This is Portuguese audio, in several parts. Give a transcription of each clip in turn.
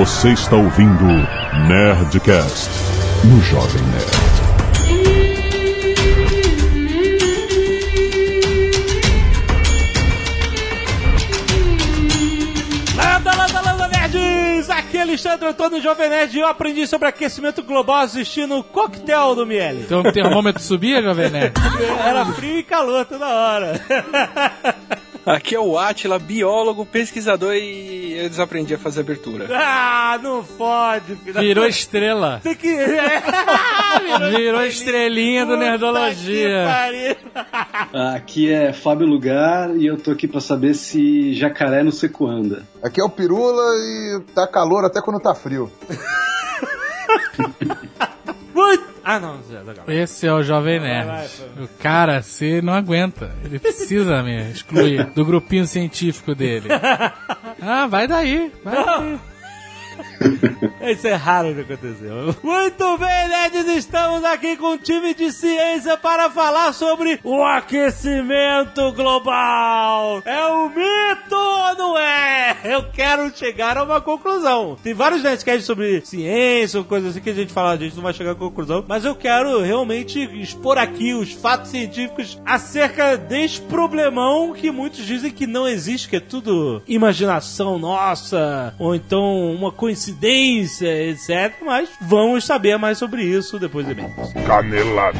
Você está ouvindo Nerdcast no Jovem Nerd. Landa, landa, landa, nerds! Aqui é Alexandre Antônio Jovem Nerd e eu aprendi sobre aquecimento global assistindo o coquetel do Miele. Então o termômetro subia, Jovem Nerd? Era frio e calor toda hora. Aqui é o Atila, biólogo, pesquisador e eu desaprendi a fazer abertura. ah, não fode, filho. da- Virou estrela. Tem que... É. Virou estrelinha do Nerdologia. Aqui é Fábio Lugar e eu tô aqui pra saber se jacaré no seco anda. Aqui é o Pirula e tá calor até quando tá frio. Muito... Ah, não, legal. Esse é o Jovem vai, Nerd. vai. O cara, você não aguenta. Ele precisa me excluir do grupinho científico dele. Ah, vai daí. Vai daí. Isso é raro que aconteceu. Muito bem, nerds, estamos aqui com um time de ciência para falar sobre o aquecimento global. É um mito ou não é? Eu quero chegar a uma conclusão. Tem vários nerdcasts sobre ciência coisas assim que a gente fala, a gente não vai chegar a conclusão, mas eu quero realmente expor aqui os fatos científicos acerca desse problemão que muitos dizem que não existe, que é tudo imaginação nossa, ou então uma coincidência, etc. Mas vamos saber mais sobre isso depois de bem. Canelada.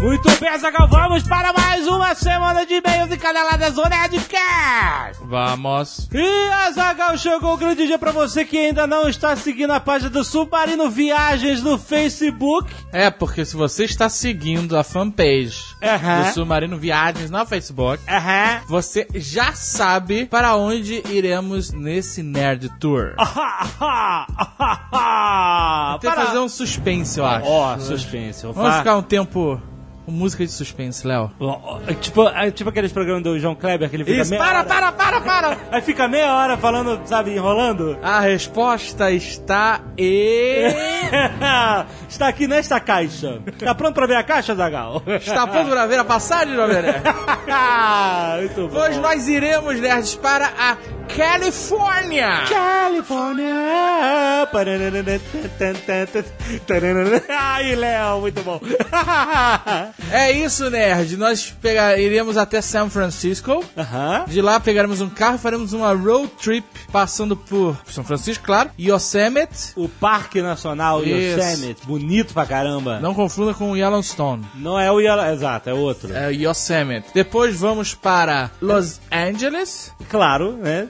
Muito bem, Zagal, vamos para mais uma semana de e-mails e caneladas do Nerdcast! Vamos. E Azagal chegou o grande dia pra você que ainda não está seguindo a página do Submarino Viagens no Facebook. É, porque se você está seguindo a fanpage do Submarino Viagens no Facebook, você já sabe para onde iremos nesse Nerd Tour. Tem que Para- fazer um suspense, eu acho. Ó, suspense. Vamos ficar um tempo música de suspense, Léo. Tipo, é tipo aqueles programas do João Kleber que ele fica Isso, meia para, hora- para, para, para! Aí fica meia hora falando, sabe, enrolando. A resposta está e... Está aqui nesta caixa. Tá pronto pra ver a caixa, Zagal? Está pronto para ver a passagem, Jovem Nerd? Muito bom. Hoje nós iremos, nerds, para a Califórnia! Califórnia. Ai, Léo, muito bom. É isso, nerd. Nós pegar, iremos até São Francisco. De lá pegaremos um carro e faremos uma road trip passando por São Francisco, claro, Yosemite. O Parque Nacional Isso. Yosemite, bonito pra caramba. Não confunda com Yellowstone. Não é o Yellow, exato, é outro. É Yosemite. Depois vamos para Los Angeles. Claro, né?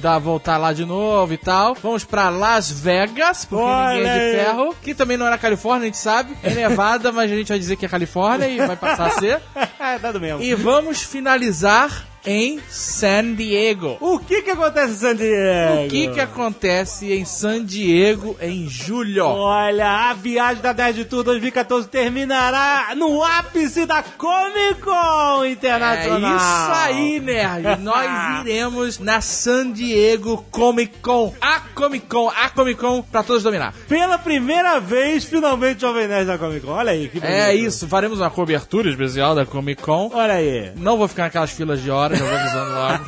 Dar, voltar lá de novo e tal. Vamos pra Las Vegas, porque Olha ninguém é de ferro. Que também não na Califórnia, a gente sabe. É Nevada, mas a gente vai dizer que é Califórnia e vai passar a ser. tá do mesmo. E vamos finalizar em San Diego. O que que acontece em San Diego? O que que acontece em San Diego em julho? Olha, a viagem da Nerd Tour 2014 terminará no ápice da Comic Con É Internacional. isso aí, nerd. Nós iremos na San Diego Comic Con. A Comic Con, a Comic Con pra todos dominar. Pela primeira vez, finalmente, Jovem Nerd da Comic Con. Olha aí, que bonito. É isso, faremos uma cobertura especial da Comic Con. Olha aí. Não vou ficar naquelas filas de horas, já vou avisando logo.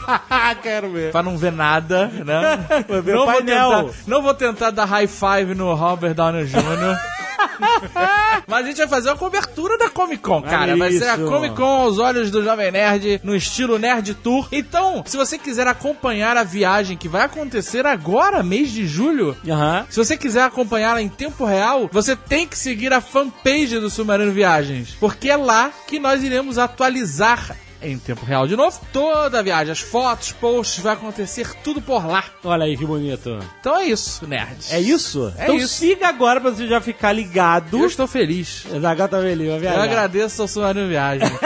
Quero ver. Pra não ver nada, né? Ver não, o vou tentar, não vou tentar dar high five no Robert Downey Jr. Mas a gente vai fazer uma cobertura da Comic Con, cara. Vai ser a. Comic Con aos olhos do Jovem Nerd, no estilo Nerd Tour. Então, se você quiser acompanhar a viagem que vai acontecer agora, mês de julho, Aham. se você quiser acompanhá-la em tempo real, você tem que seguir a fanpage do Submarino Viagens, porque é lá que nós iremos atualizar em tempo real de novo toda a viagem, as fotos, posts, vai acontecer tudo por lá. Olha aí, que bonito. Então é isso, nerds. É isso? É então isso. siga agora pra você já ficar ligado. Eu estou feliz. Zagal tá feliz, vai Eu agradeço ao Submarino Viagem.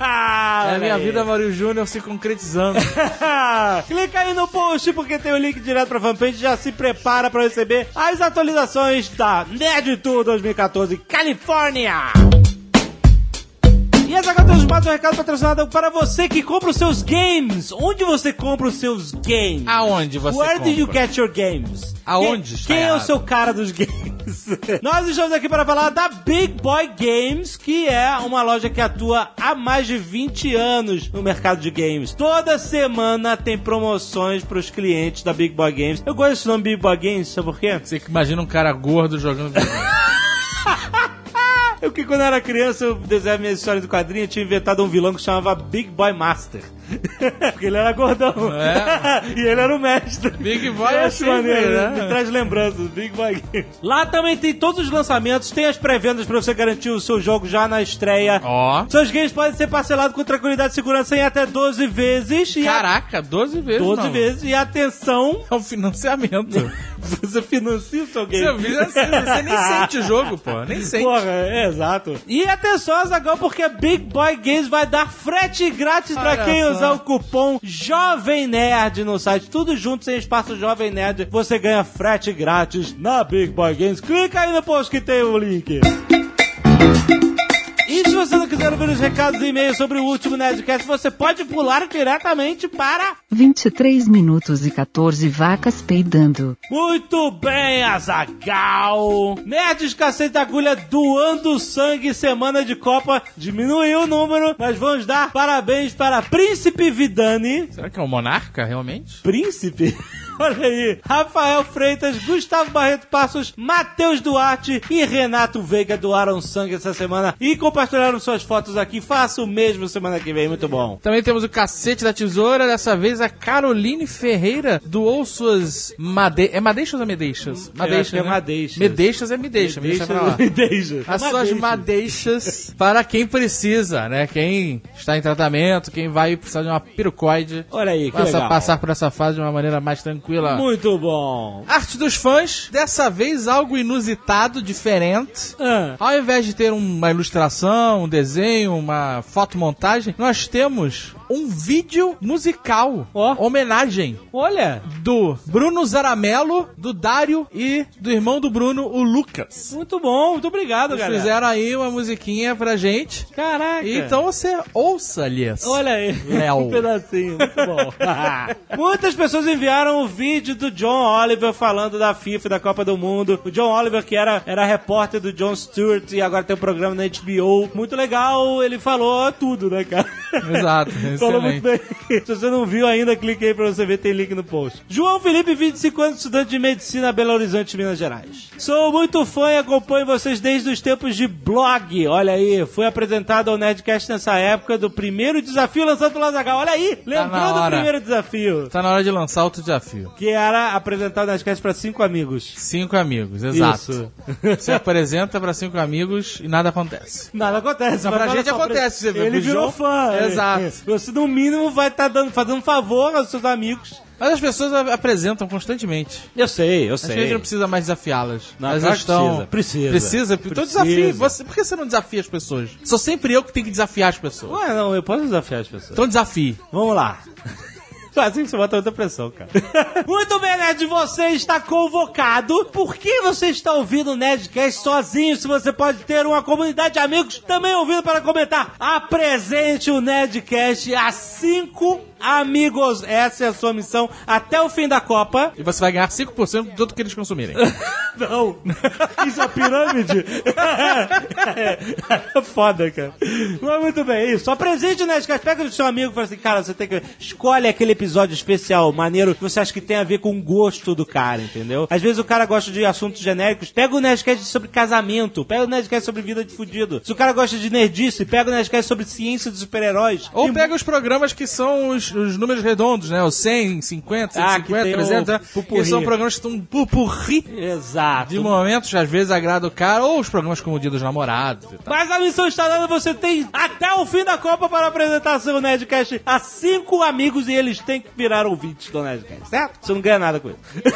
É a minha vida, Mario Júnior, se concretizando. Clica aí no post porque tem o link direto pra fanpage. Já se prepara pra receber as atualizações da Nerd Tour 2014 Califórnia. E essa agora temos mais um recado patrocinado para você que compra os seus games. Onde você compra os seus games? Aonde você Where do you compra? get your games? Aonde Quem, quem é o seu cara dos games? Nós estamos aqui para falar da Big Boy Games, que é uma loja que atua há mais de 20 anos no mercado de games. Toda semana tem promoções para os clientes da Big Boy Games. Eu gosto desse nome Big Boy Games, sabe por quê? Você que imagina um cara gordo jogando videogame. Eu que quando eu era criança, eu desenhava minhas histórias do quadrinho, eu tinha inventado um vilão que chamava Big Boy Master. Porque ele era gordão. É. e ele era o mestre. Big Boy é sempre, maneiro, né? Me traz lembranças, Big Boy. Lá também tem todos os lançamentos, tem as pré-vendas pra você garantir o seu jogo já na estreia. Ó. Seus games podem ser parcelados com tranquilidade e segurança em até 12 vezes. A- Caraca, 12 vezes. 12 não. vezes. E atenção, É um financiamento. você financia o seu game. Você, vira assim, você nem sente o jogo, pô. Nem sente. Porra, é, exato. E atenção, Azaghal, porque Big Boy Games vai dar frete grátis pra Olha quem só. Usar o cupom Jovem Nerd no site. Tudo junto, sem espaço Jovem Nerd. Você ganha frete grátis na Big Boy Games. Clica aí no post que tem o link. E se você não quiser ouvir os recados e e-mails sobre o último Nerdcast, você pode pular diretamente para 23 minutos e 14 vacas peidando. Muito bem, Azagal. Nerds Cacete Agulha doando sangue semana de Copa. Diminuiu o número, mas vamos dar parabéns para Príncipe Vidani. Será que é um monarca, realmente? Príncipe? Olha aí, Rafael Freitas, Gustavo Barreto Passos, Matheus Duarte e Renato Veiga doaram sangue essa semana e compartilharam suas fotos aqui. Faça o mesmo semana que vem, muito bom. Também temos o cacete da tesoura. Dessa vez a Caroline Ferreira doou suas made... É madeixas ou medeixas? é né? madeixas. Medeixas é me deixa, me deixa pra lá. Deixa. As suas madeixas para quem precisa, né? Quem está em tratamento, quem vai precisar de uma pirucoide. Olha aí, que Passa legal. a passar por essa fase de uma maneira mais tranquila. Muito bom. Arte dos fãs, dessa vez algo inusitado, diferente. Ah. Ao invés de ter uma ilustração, um desenho, uma fotomontagem, nós temos um vídeo musical, Ó. homenagem Olha, do Bruno Zaramelo, do Dário e do irmão do Bruno, o Lucas. muito bom, muito obrigado, Eles galera. fizeram aí uma musiquinha pra gente. Caraca. Então você ouça-lhes. Olha aí, Léo. um pedacinho, muito bom. Muitas pessoas enviaram o vídeo do John Oliver falando da FIFA da Copa do Mundo. O John Oliver, que era, era repórter do John Stewart e agora tem um programa na HBO. Muito legal, ele falou tudo, né, cara? Exato, Falou muito bem. Se você não viu ainda, clique aí pra você ver, tem link no post. João Felipe, 25 anos, estudante de medicina, Belo Horizonte, Minas Gerais. Sou muito fã e acompanho vocês desde os tempos de blog. Olha aí, fui apresentado ao Nerdcast nessa época do primeiro desafio lançado pelo Azaghal. Olha aí, lembrando do hora. primeiro desafio. Tá na hora de lançar outro desafio. Que era apresentar o Nerdcast pra cinco amigos. Cinco amigos, exato. Isso. Você apresenta pra cinco amigos e nada acontece. Nada acontece. Mas pra gente acontece, você vê, Ele virou João- fã. Exato. Você, no mínimo, vai estar dando, fazendo um favor aos seus amigos. Mas as pessoas apresentam constantemente. Eu sei, eu que a gente não precisa mais desafiá-las. Não, Elas claro estão... precisa. Precisa. Precisa? Então desafie. Você... Por que você não desafia as pessoas? Sou sempre eu que tenho que desafiar as pessoas. Ué, não, eu posso desafiar as pessoas. Então desafie. Vamos lá. Assim que você bota outra pressão, cara. Muito bem, Nerd, você está convocado. Por que você está ouvindo o Nerdcast sozinho se você pode ter uma comunidade de amigos também ouvindo para comentar? Apresente o Nerdcast a cinco amigos. Essa é a sua missão até o fim da Copa. E você vai ganhar 5% de tudo que eles consumirem. Não. Isso é pirâmide? é foda, cara. Mas muito bem, é isso. Apresente o Nerdcast. Pega o seu amigo e fala assim, cara, você tem que... Escolhe aquele episódio especial, maneiro, que você acha que tem a ver com o gosto do cara, entendeu? Às vezes o cara gosta de assuntos genéricos. Pega o Nerdcast sobre casamento. Pega o Nerdcast sobre vida de fudido. Se o cara gosta de nerdice, pega o Nerdcast sobre ciência dos super-heróis. Ou E pega os programas que são os, os números redondos, né? Os 100, 50, Ah, que 150, tem o 300, né? pupurri. Que são programas que estão um pupurri Exato. de momentos, às vezes agrada o cara, ou os programas como o Dia dos Namorados e tal. Mas a missão está dada, você tem até o fim da Copa para apresentar seu Nerdcast a cinco amigos e eles têm que virar ouvintes do Nerdcast, certo? Você não ganha nada com isso.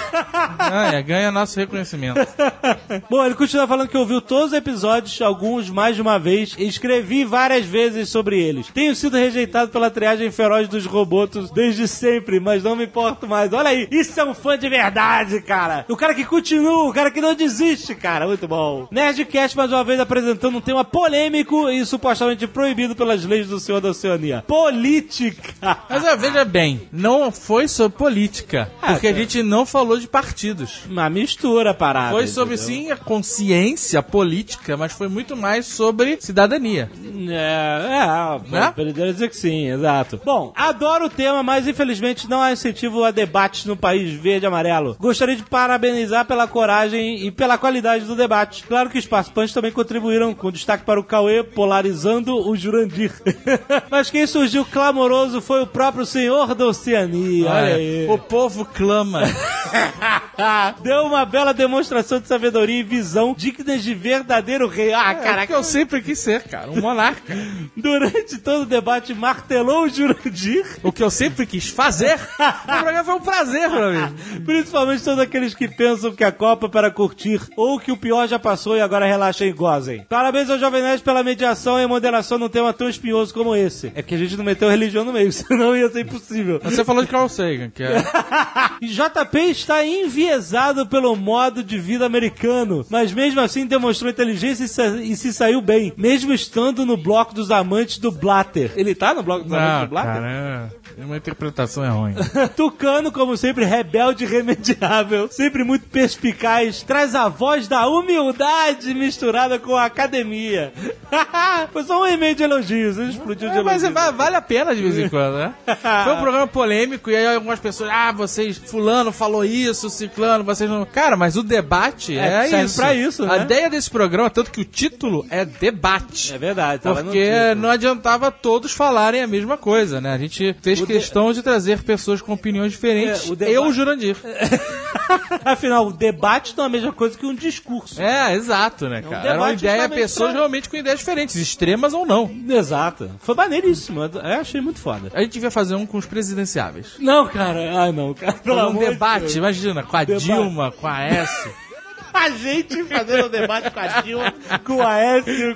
Ganha, ganha nosso reconhecimento. Bom, ele continua falando que ouviu todos os episódios, alguns mais de uma vez, e escrevi várias vezes sobre eles. Tenho sido rejeitado pela triagem feroz dos robotos desde sempre, mas não me importo mais. Olha aí, isso é um fã de verdade, cara. O cara que continua, o cara que não desiste, cara. Muito bom. Nerdcast, mais uma vez, apresentando um tema polêmico e supostamente proibido pelas leis do Senhor da Oceania. Política! Mas ó, veja bem, não foi sobre política. Ah, porque a tá. gente não falou de partidos. Uma mistura parada. Foi sobre entendeu? sim a consciência política, mas foi muito mais sobre cidadania. É, é, Né? poderia dizer que sim, exato. Bom, adoro o tema, mas infelizmente não há incentivo a debates no país verde e amarelo. Gostaria de parabenizar pela coragem e pela qualidade do debate. Claro que os participantes também contribuíram, com destaque para o Cauê polarizando o Jurandir. mas quem surgiu clamoroso foi o próprio senhor da Oceania. Olha aí. O povo clama. Deu uma bela demonstração de sabedoria e visão dignas de verdadeiro rei. Ah, É caraca. que eu sempre quis ser, cara, um monarca. Durante todo o debate, martelou o Jurandir, O que eu sempre quis fazer. O programa foi um prazer pra mim. principalmente todos aqueles que pensam que a Copa é para curtir ou que o pior já passou e agora relaxem e gozem. Parabéns ao Jovem Nerd pela mediação e moderação num tema tão espinhoso como esse. É que a gente não meteu religião no meio, senão ia ser impossível. Você falou de Carl Sagan, que é... JP está enviesado pelo modo de vida americano, mas mesmo assim demonstrou inteligência e se, e se saiu bem, mesmo estando no bloco dos amantes do Blatter. Ele tá no bloco dos amantes Não, do Blatter? cara, é... uma interpretação é ruim. Tucano, como sempre, rebelde e irremediável, sempre muito perspicaz, traz a voz da humildade misturada com a academia. Foi só um e-mail de elogios, ele explodiu de É, mas elogios. va- vale a pena de vez em quando, né? Foi um programa polêmico e aí algumas pessoas, ah, vocês, fulano falou isso, ciclano, vocês não... Cara, mas o debate É, é, isso. pra isso, A né? ideia desse programa, tanto que o título é debate. É verdade, Porque não adiantava todos falarem a mesma coisa, né? A gente fez O de- questão de trazer pessoas com opiniões diferentes. É, o deba- Eu, o Jurandir. Afinal, o debate não é a mesma coisa que um discurso. É, exato, né, cara? Era uma ideia, pessoas pra- realmente com ideias diferentes, extremas ou não. Exato. Foi maneiríssimo. Eu achei muito foda. A gente devia fazer um com os presidenciáveis. Não, cara. Ah, não, cara. Pelo um de debate, Deus. imagina, com a Debate. Dilma, com a S. A gente fazendo um debate com a Dilma, com a S.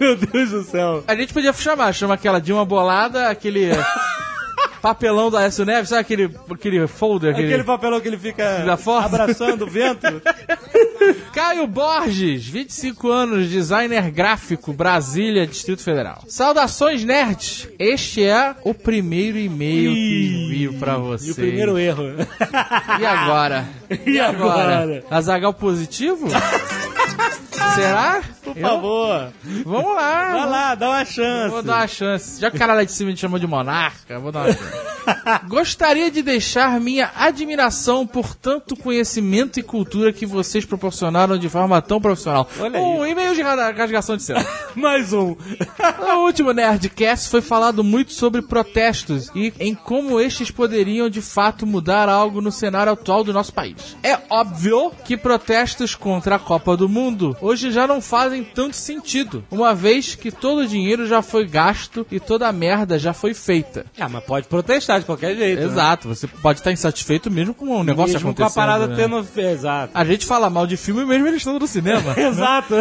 Meu Deus do céu. A gente podia chamar, chama aquela Dilma bolada, aquele papelão da S Neves, sabe aquele, aquele folder? Aquele... Aquele papelão que ele fica abraçando o vento. Caio Borges, 25 anos, designer gráfico, Brasília, Distrito Federal. Saudações, nerds! Este é o primeiro e-mail que envio pra você. E o primeiro erro. E agora? E agora? Azagal positivo? Será? Por favor. Vamos lá. Vai lá, dá uma chance. Vou dar uma chance. Já que o cara lá de cima me chamou de monarca, eu vou dar uma chance. Gostaria de deixar minha admiração por tanto conhecimento e cultura que vocês proporcionaram de forma tão profissional. Olha um e-mail de ra- rasgação de cena. Mais um. No último Nerdcast foi falado muito sobre protestos e em como estes poderiam de fato mudar algo no cenário atual do nosso país. É óbvio que protestos contra a Copa do Mundo hoje já não fazem tanto sentido, uma vez que todo o dinheiro já foi gasto e toda a merda já foi feita. Ah, mas pode protestar de qualquer jeito. né? Exato, você pode estar insatisfeito mesmo com o negócio Mesmo com a acontecendo. parada né? tendo... Exato. A gente fala mal de filme mesmo eles estão no cinema. Exato.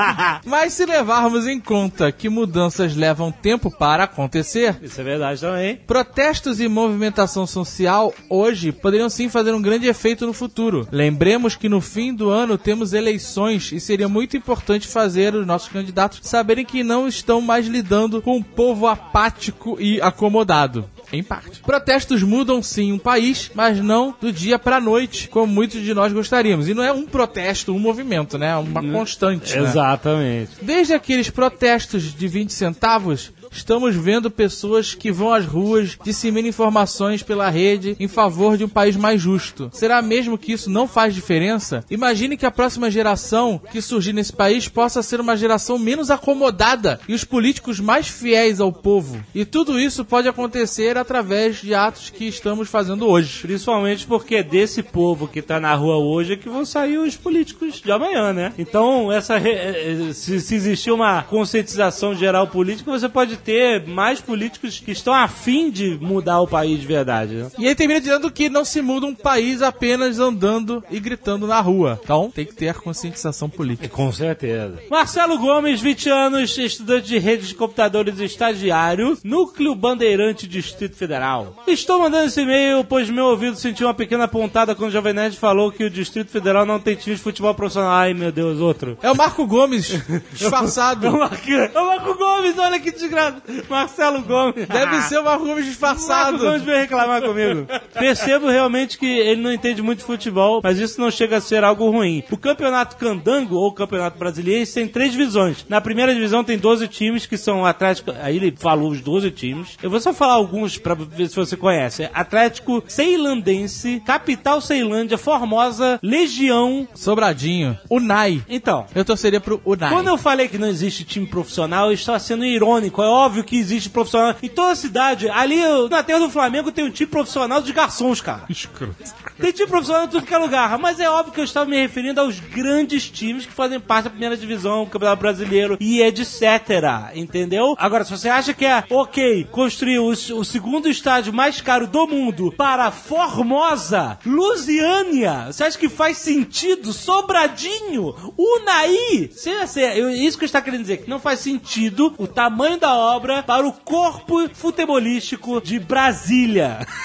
Mas se levarmos em conta que mudanças levam tempo para acontecer, Isso é verdade também. Protestos e movimentação social hoje poderiam sim fazer um grande efeito no futuro. Lembremos que no fim do ano temos eleições e seria muito importante fazer os nossos candidatos saberem que não estão mais lidando com um povo apático e acomodado. Em parte. Protestos mudam sim um país, mas não do dia pra noite, como muitos de nós gostaríamos. E não é um protesto, um movimento, né? É uma constante. né? Exatamente. Desde aqueles protestos de 20 centavos, estamos vendo pessoas que vão às ruas, disseminam informações pela rede em favor de um país mais justo. Será mesmo que isso não faz diferença? Imagine que a próxima geração que surgir nesse país possa ser uma geração menos acomodada e os políticos mais fiéis ao povo. E tudo isso pode acontecer através de atos que estamos fazendo hoje. Principalmente porque é desse povo que tá na rua hoje que vão sair os políticos de amanhã, né? Então, essa re- eh, eh, se, se existir uma conscientização geral política, você pode ter mais políticos que estão afim de mudar o país de verdade. Né? E aí termina dizendo que não se muda um país apenas andando e gritando na rua. Então tem que ter conscientização política. Com certeza. Marcelo Gomes, 20 anos, estudante de redes de computadores estagiário, Núcleo Bandeirante Distrito Federal. Estou mandando esse e-mail, pois meu ouvido sentiu uma pequena pontada quando o Jovem Nerd falou que o Distrito Federal não tem time de futebol profissional. Ai, meu Deus, outro. É o Marco Gomes, disfarçado. É o Marco, é o Marco Gomes, olha que desgraça. Marcelo Gomes. Deve ser o Marco Gomes Marco disfarçado. Gomes veio reclamar comigo. Percebo realmente que ele não entende muito de futebol, mas isso não chega a ser algo ruim. O campeonato candango, ou campeonato brasileiro, tem três divisões. Na primeira divisão tem 12 times, que são Atlético... Aí ele falou os 12 times. Eu vou só falar alguns pra ver se você conhece. Atlético Ceilandense, Capital Ceilândia, Formosa, Legião... Sobradinho. Unai. Então, Eu torceria pro Unai. quando eu falei que não existe time profissional, eu estava sendo irônico. É óbvio que existe profissional. Em toda cidade, ali na terra do Flamengo tem um time profissional de garçons, cara. Tem time profissional em tudo que é lugar. Mas é óbvio que eu estava me referindo aos grandes times que fazem parte da primeira divisão, do Campeonato Brasileiro e etc. Entendeu? Agora, se você acha que é ok construir o, o segundo estádio mais caro do mundo para Formosa, Lusiânia, você acha que faz sentido? Sobradinho, Unai. Você, você, eu- isso que eu estou querendo dizer, que não faz sentido o tamanho da obra para o corpo futebolístico de Brasília.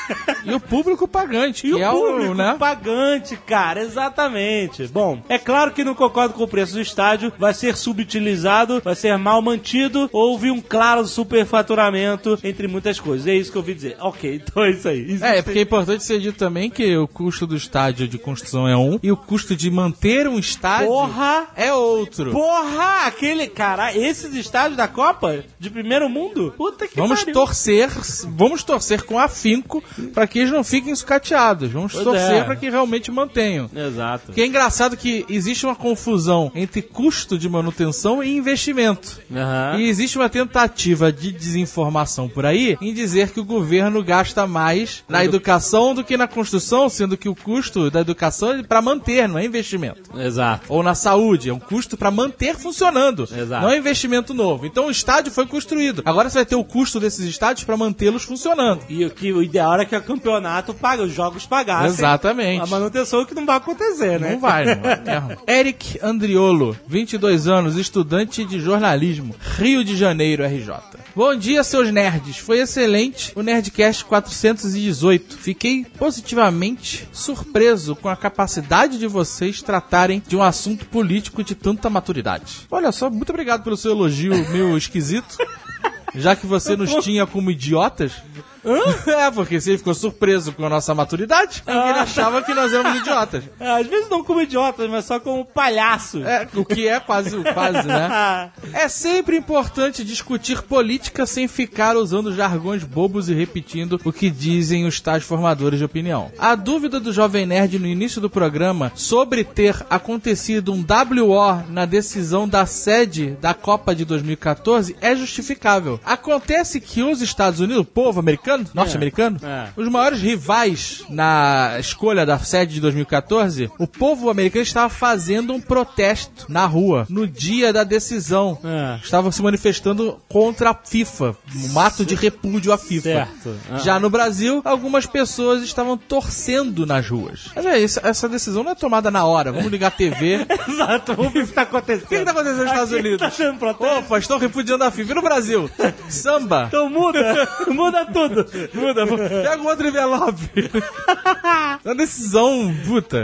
E o público pagante, E o é público o, né? pagante, cara, exatamente. Bom, é claro que não concordo com o preço do estádio, vai ser subutilizado, vai ser mal mantido, houve um claro superfaturamento, entre muitas coisas. É isso que eu ouvi dizer. Ok, então é isso aí. Existe- É, porque é importante ser dito também que o custo do estádio de construção é um e o custo de manter um estádio Porra! é outro. Porra! Aquele. Cara, esses estádios da Copa de primeiro mundo? Puta que Vamos pariu. torcer, vamos torcer com afinco para que eles não fiquem sucateados. Vamos Pois torcer é. para que realmente mantenham. Exato. Porque é engraçado que existe uma confusão entre custo de manutenção e investimento. Aham. E existe uma tentativa de desinformação por aí em dizer que o governo gasta mais na educação do que na construção, sendo que o custo da educação é para manter, não é investimento. Exato. Ou na saúde, é um custo para manter funcionando, Exato. não é investimento novo. Então o estádio foi construído. Agora você vai ter o custo desses estádios para mantê-los funcionando. E o que o ideal era que o campeonato paga, os jogos pagassem. Exatamente. A manutenção que não vai acontecer, né? Não vai, não vai. mesmo. Eric Andriolo, 22 anos, estudante de jornalismo, Rio de Janeiro, RJ. Bom dia, seus nerds. Foi excelente o Nerdcast 418. Fiquei positivamente surpreso com a capacidade de vocês tratarem de um assunto político de tanta maturidade. Olha só, muito obrigado pelo seu elogio meio esquisito. Já que você nos tinha como idiotas. É, porque você ficou surpreso com a nossa maturidade. Porque ele achava que nós éramos idiotas. É, Às vezes não como idiotas, mas só como palhaços. É, o que é quase, quase, né? É sempre importante discutir política sem ficar usando jargões bobos e repetindo o que dizem os tais formadores de opinião. A dúvida do Jovem Nerd no início do programa sobre ter acontecido um WO na decisão da sede da Copa de 2014 é justificável. Acontece que os Estados Unidos, o povo americano, norte-americano, É. os maiores rivais na escolha da sede de 2014, o povo americano estava fazendo um protesto na rua no dia da decisão. É. Estavam se manifestando contra a FIFA, um ato de repúdio à FIFA. Certo. Ah. Já no Brasil, algumas pessoas estavam torcendo nas ruas. Mas é isso, essa decisão não é tomada na hora. Vamos ligar a TV. Exato, vamos ver o que tá acontecendo. O que está acontecendo nos Estados Aqui Unidos? Tá. Opa, estão repudiando a FIFA. E no Brasil? Samba. Então muda, muda tudo. Muda, pega o outro envelope. É uma decisão, puta,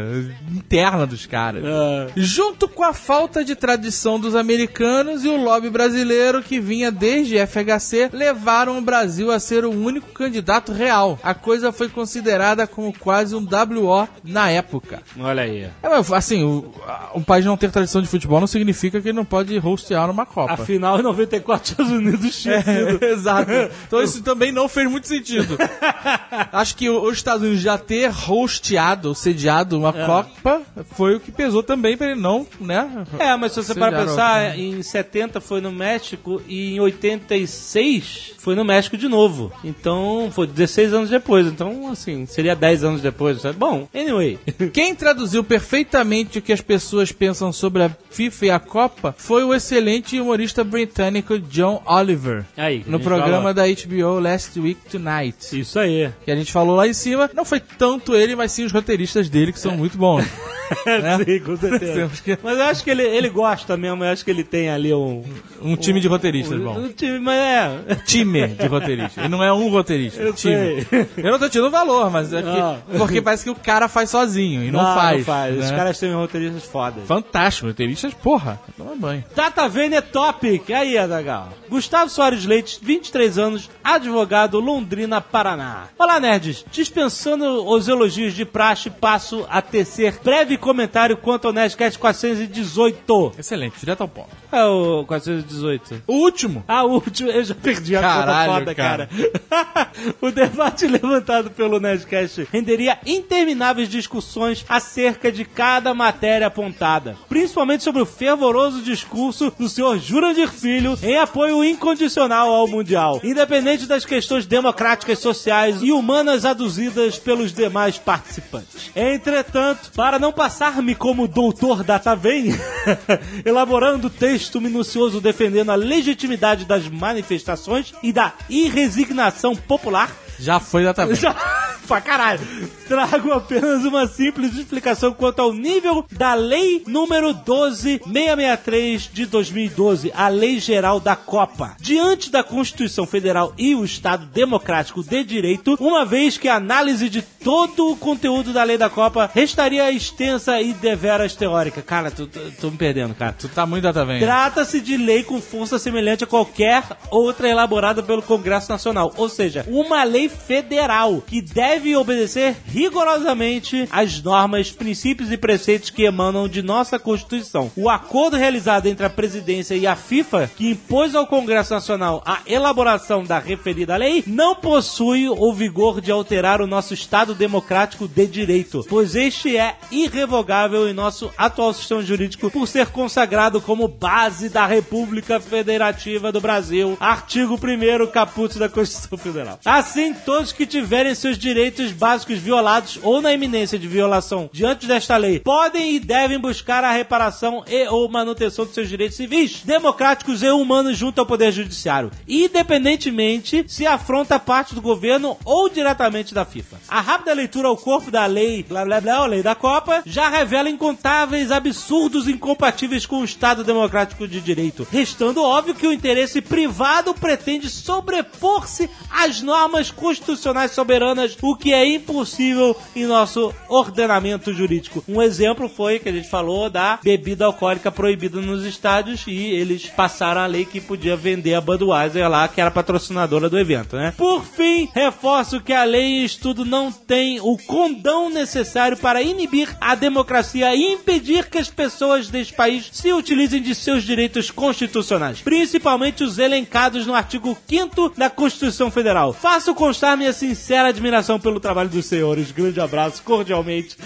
interna dos caras. Ah, Junto com a falta de tradição dos americanos e o lobby brasileiro que vinha desde FHC, levaram o Brasil a ser o único candidato real. A coisa foi considerada como quase um WO na época. olha aí. É, assim, o, um país não ter tradição de futebol não significa que ele não pode hostear uma Copa. Afinal, em 94, os Estados Unidos tinha sido. É, exato. Então isso também não fez muito sentido. Acho que os Estados Unidos já ter hosteado, sediado uma É. Copa foi o que pesou também pra ele não, né? É, mas se você para pensar, em 70 foi no México e em 86 foi no México de novo. Então, foi 16 anos depois. Então, assim, seria 10 anos depois. sabe? Bom, anyway. Quem traduziu perfeitamente o que as pessoas pensam sobre a FIFA e a Copa foi o excelente humorista britânico John Oliver. Aí, no programa falou. da HBO Last Week Tonight. Isso aí. Que a gente falou lá em cima. Não foi tanto ele, mas sim os roteiristas dele, que são muito bons. né? Sim, com certeza. Mas eu acho que ele, ele gosta mesmo, eu acho que ele tem ali um. Um time de roteiristas, um, bom. um time, mas é. Time de roteirista. Ele não é um roteirista. Eu time. sei. Eu não tô tirando valor, mas é que, Ah. porque parece que o cara faz sozinho e não, faz. Não faz. né? Os caras têm roteiristas fodas. Fantástico, roteiristas, porra. Toma banho. Data Vênia Topic. Aí, Adagal. Gustavo Soares Leite, 23 anos, advogado, Londrina, Paraná. Olá, nerds. Dispensando os elogios de praxe, passo a tecer breve comentário quanto ao Nerdcast 418. Excelente, direto ao ponto. É o 418. O último. A última, eu já perdi a Caralho, conta foda, cara. cara. o debate levantado pelo Nerdcast renderia intermináveis discussões acerca de cada matéria apontada, principalmente sobre o fervoroso discurso do senhor Jurandir Filho em apoio incondicional ao Mundial, independente das questões democráticas, sociais e humanas aduzidas pelos demais participantes. Entretanto, para não passar-me como doutor Data Vem, elaborando texto minucioso defendendo a legitimidade das manifestações e da irresignação popular, Já foi exatamente. já, pra caralho. Trago apenas uma simples explicação quanto ao nível da lei número 12663 de 2012, a Lei Geral da Copa. Diante da Constituição Federal e o Estado Democrático de Direito, uma vez que a análise de todo o conteúdo da Lei da Copa restaria extensa e deveras teórica. Cara, tu, tu- tô me perdendo, cara. Tu tá muito data. Trata-se de lei com força semelhante a qualquer outra elaborada pelo Congresso Nacional, ou seja, uma lei federal que deve obedecer rigorosamente às normas, princípios e preceitos que emanam de nossa Constituição. O acordo realizado entre a presidência e a FIFA, que impôs ao Congresso Nacional a elaboração da referida lei, não possui o vigor de alterar o nosso Estado democrático de direito, pois este é irrevogável em nosso atual sistema jurídico por ser consagrado como base da República Federativa do Brasil, artigo 1 caput da Constituição Federal. Assim, todos que tiverem seus direitos básicos violados ou na iminência de violação diante desta lei, podem e devem buscar a reparação e ou manutenção de seus direitos civis, democráticos e humanos junto ao Poder Judiciário, independentemente se afronta parte do governo ou diretamente da FIFA. A rápida leitura ao corpo da lei, blá blá blá, lei da Copa, já revela incontáveis absurdos incompatíveis com o Estado Democrático de Direito, restando óbvio que o interesse privado pretende sobrepor-se às normas constitucionais soberanas, o que é impossível em nosso ordenamento jurídico. Um exemplo foi que a gente falou da bebida alcoólica proibida nos estádios e eles passaram a lei que podia vender a Budweiser lá, que era patrocinadora do evento, né? Por fim, reforço que a lei em estudo não tem o condão necessário para inibir a democracia e impedir que as pessoas deste país se utilizem de seus direitos constitucionais, principalmente os elencados no artigo 5 da Constituição Federal. Faço constar minha sincera admiração pelo trabalho dos senhores. Grande abraço, cordialmente.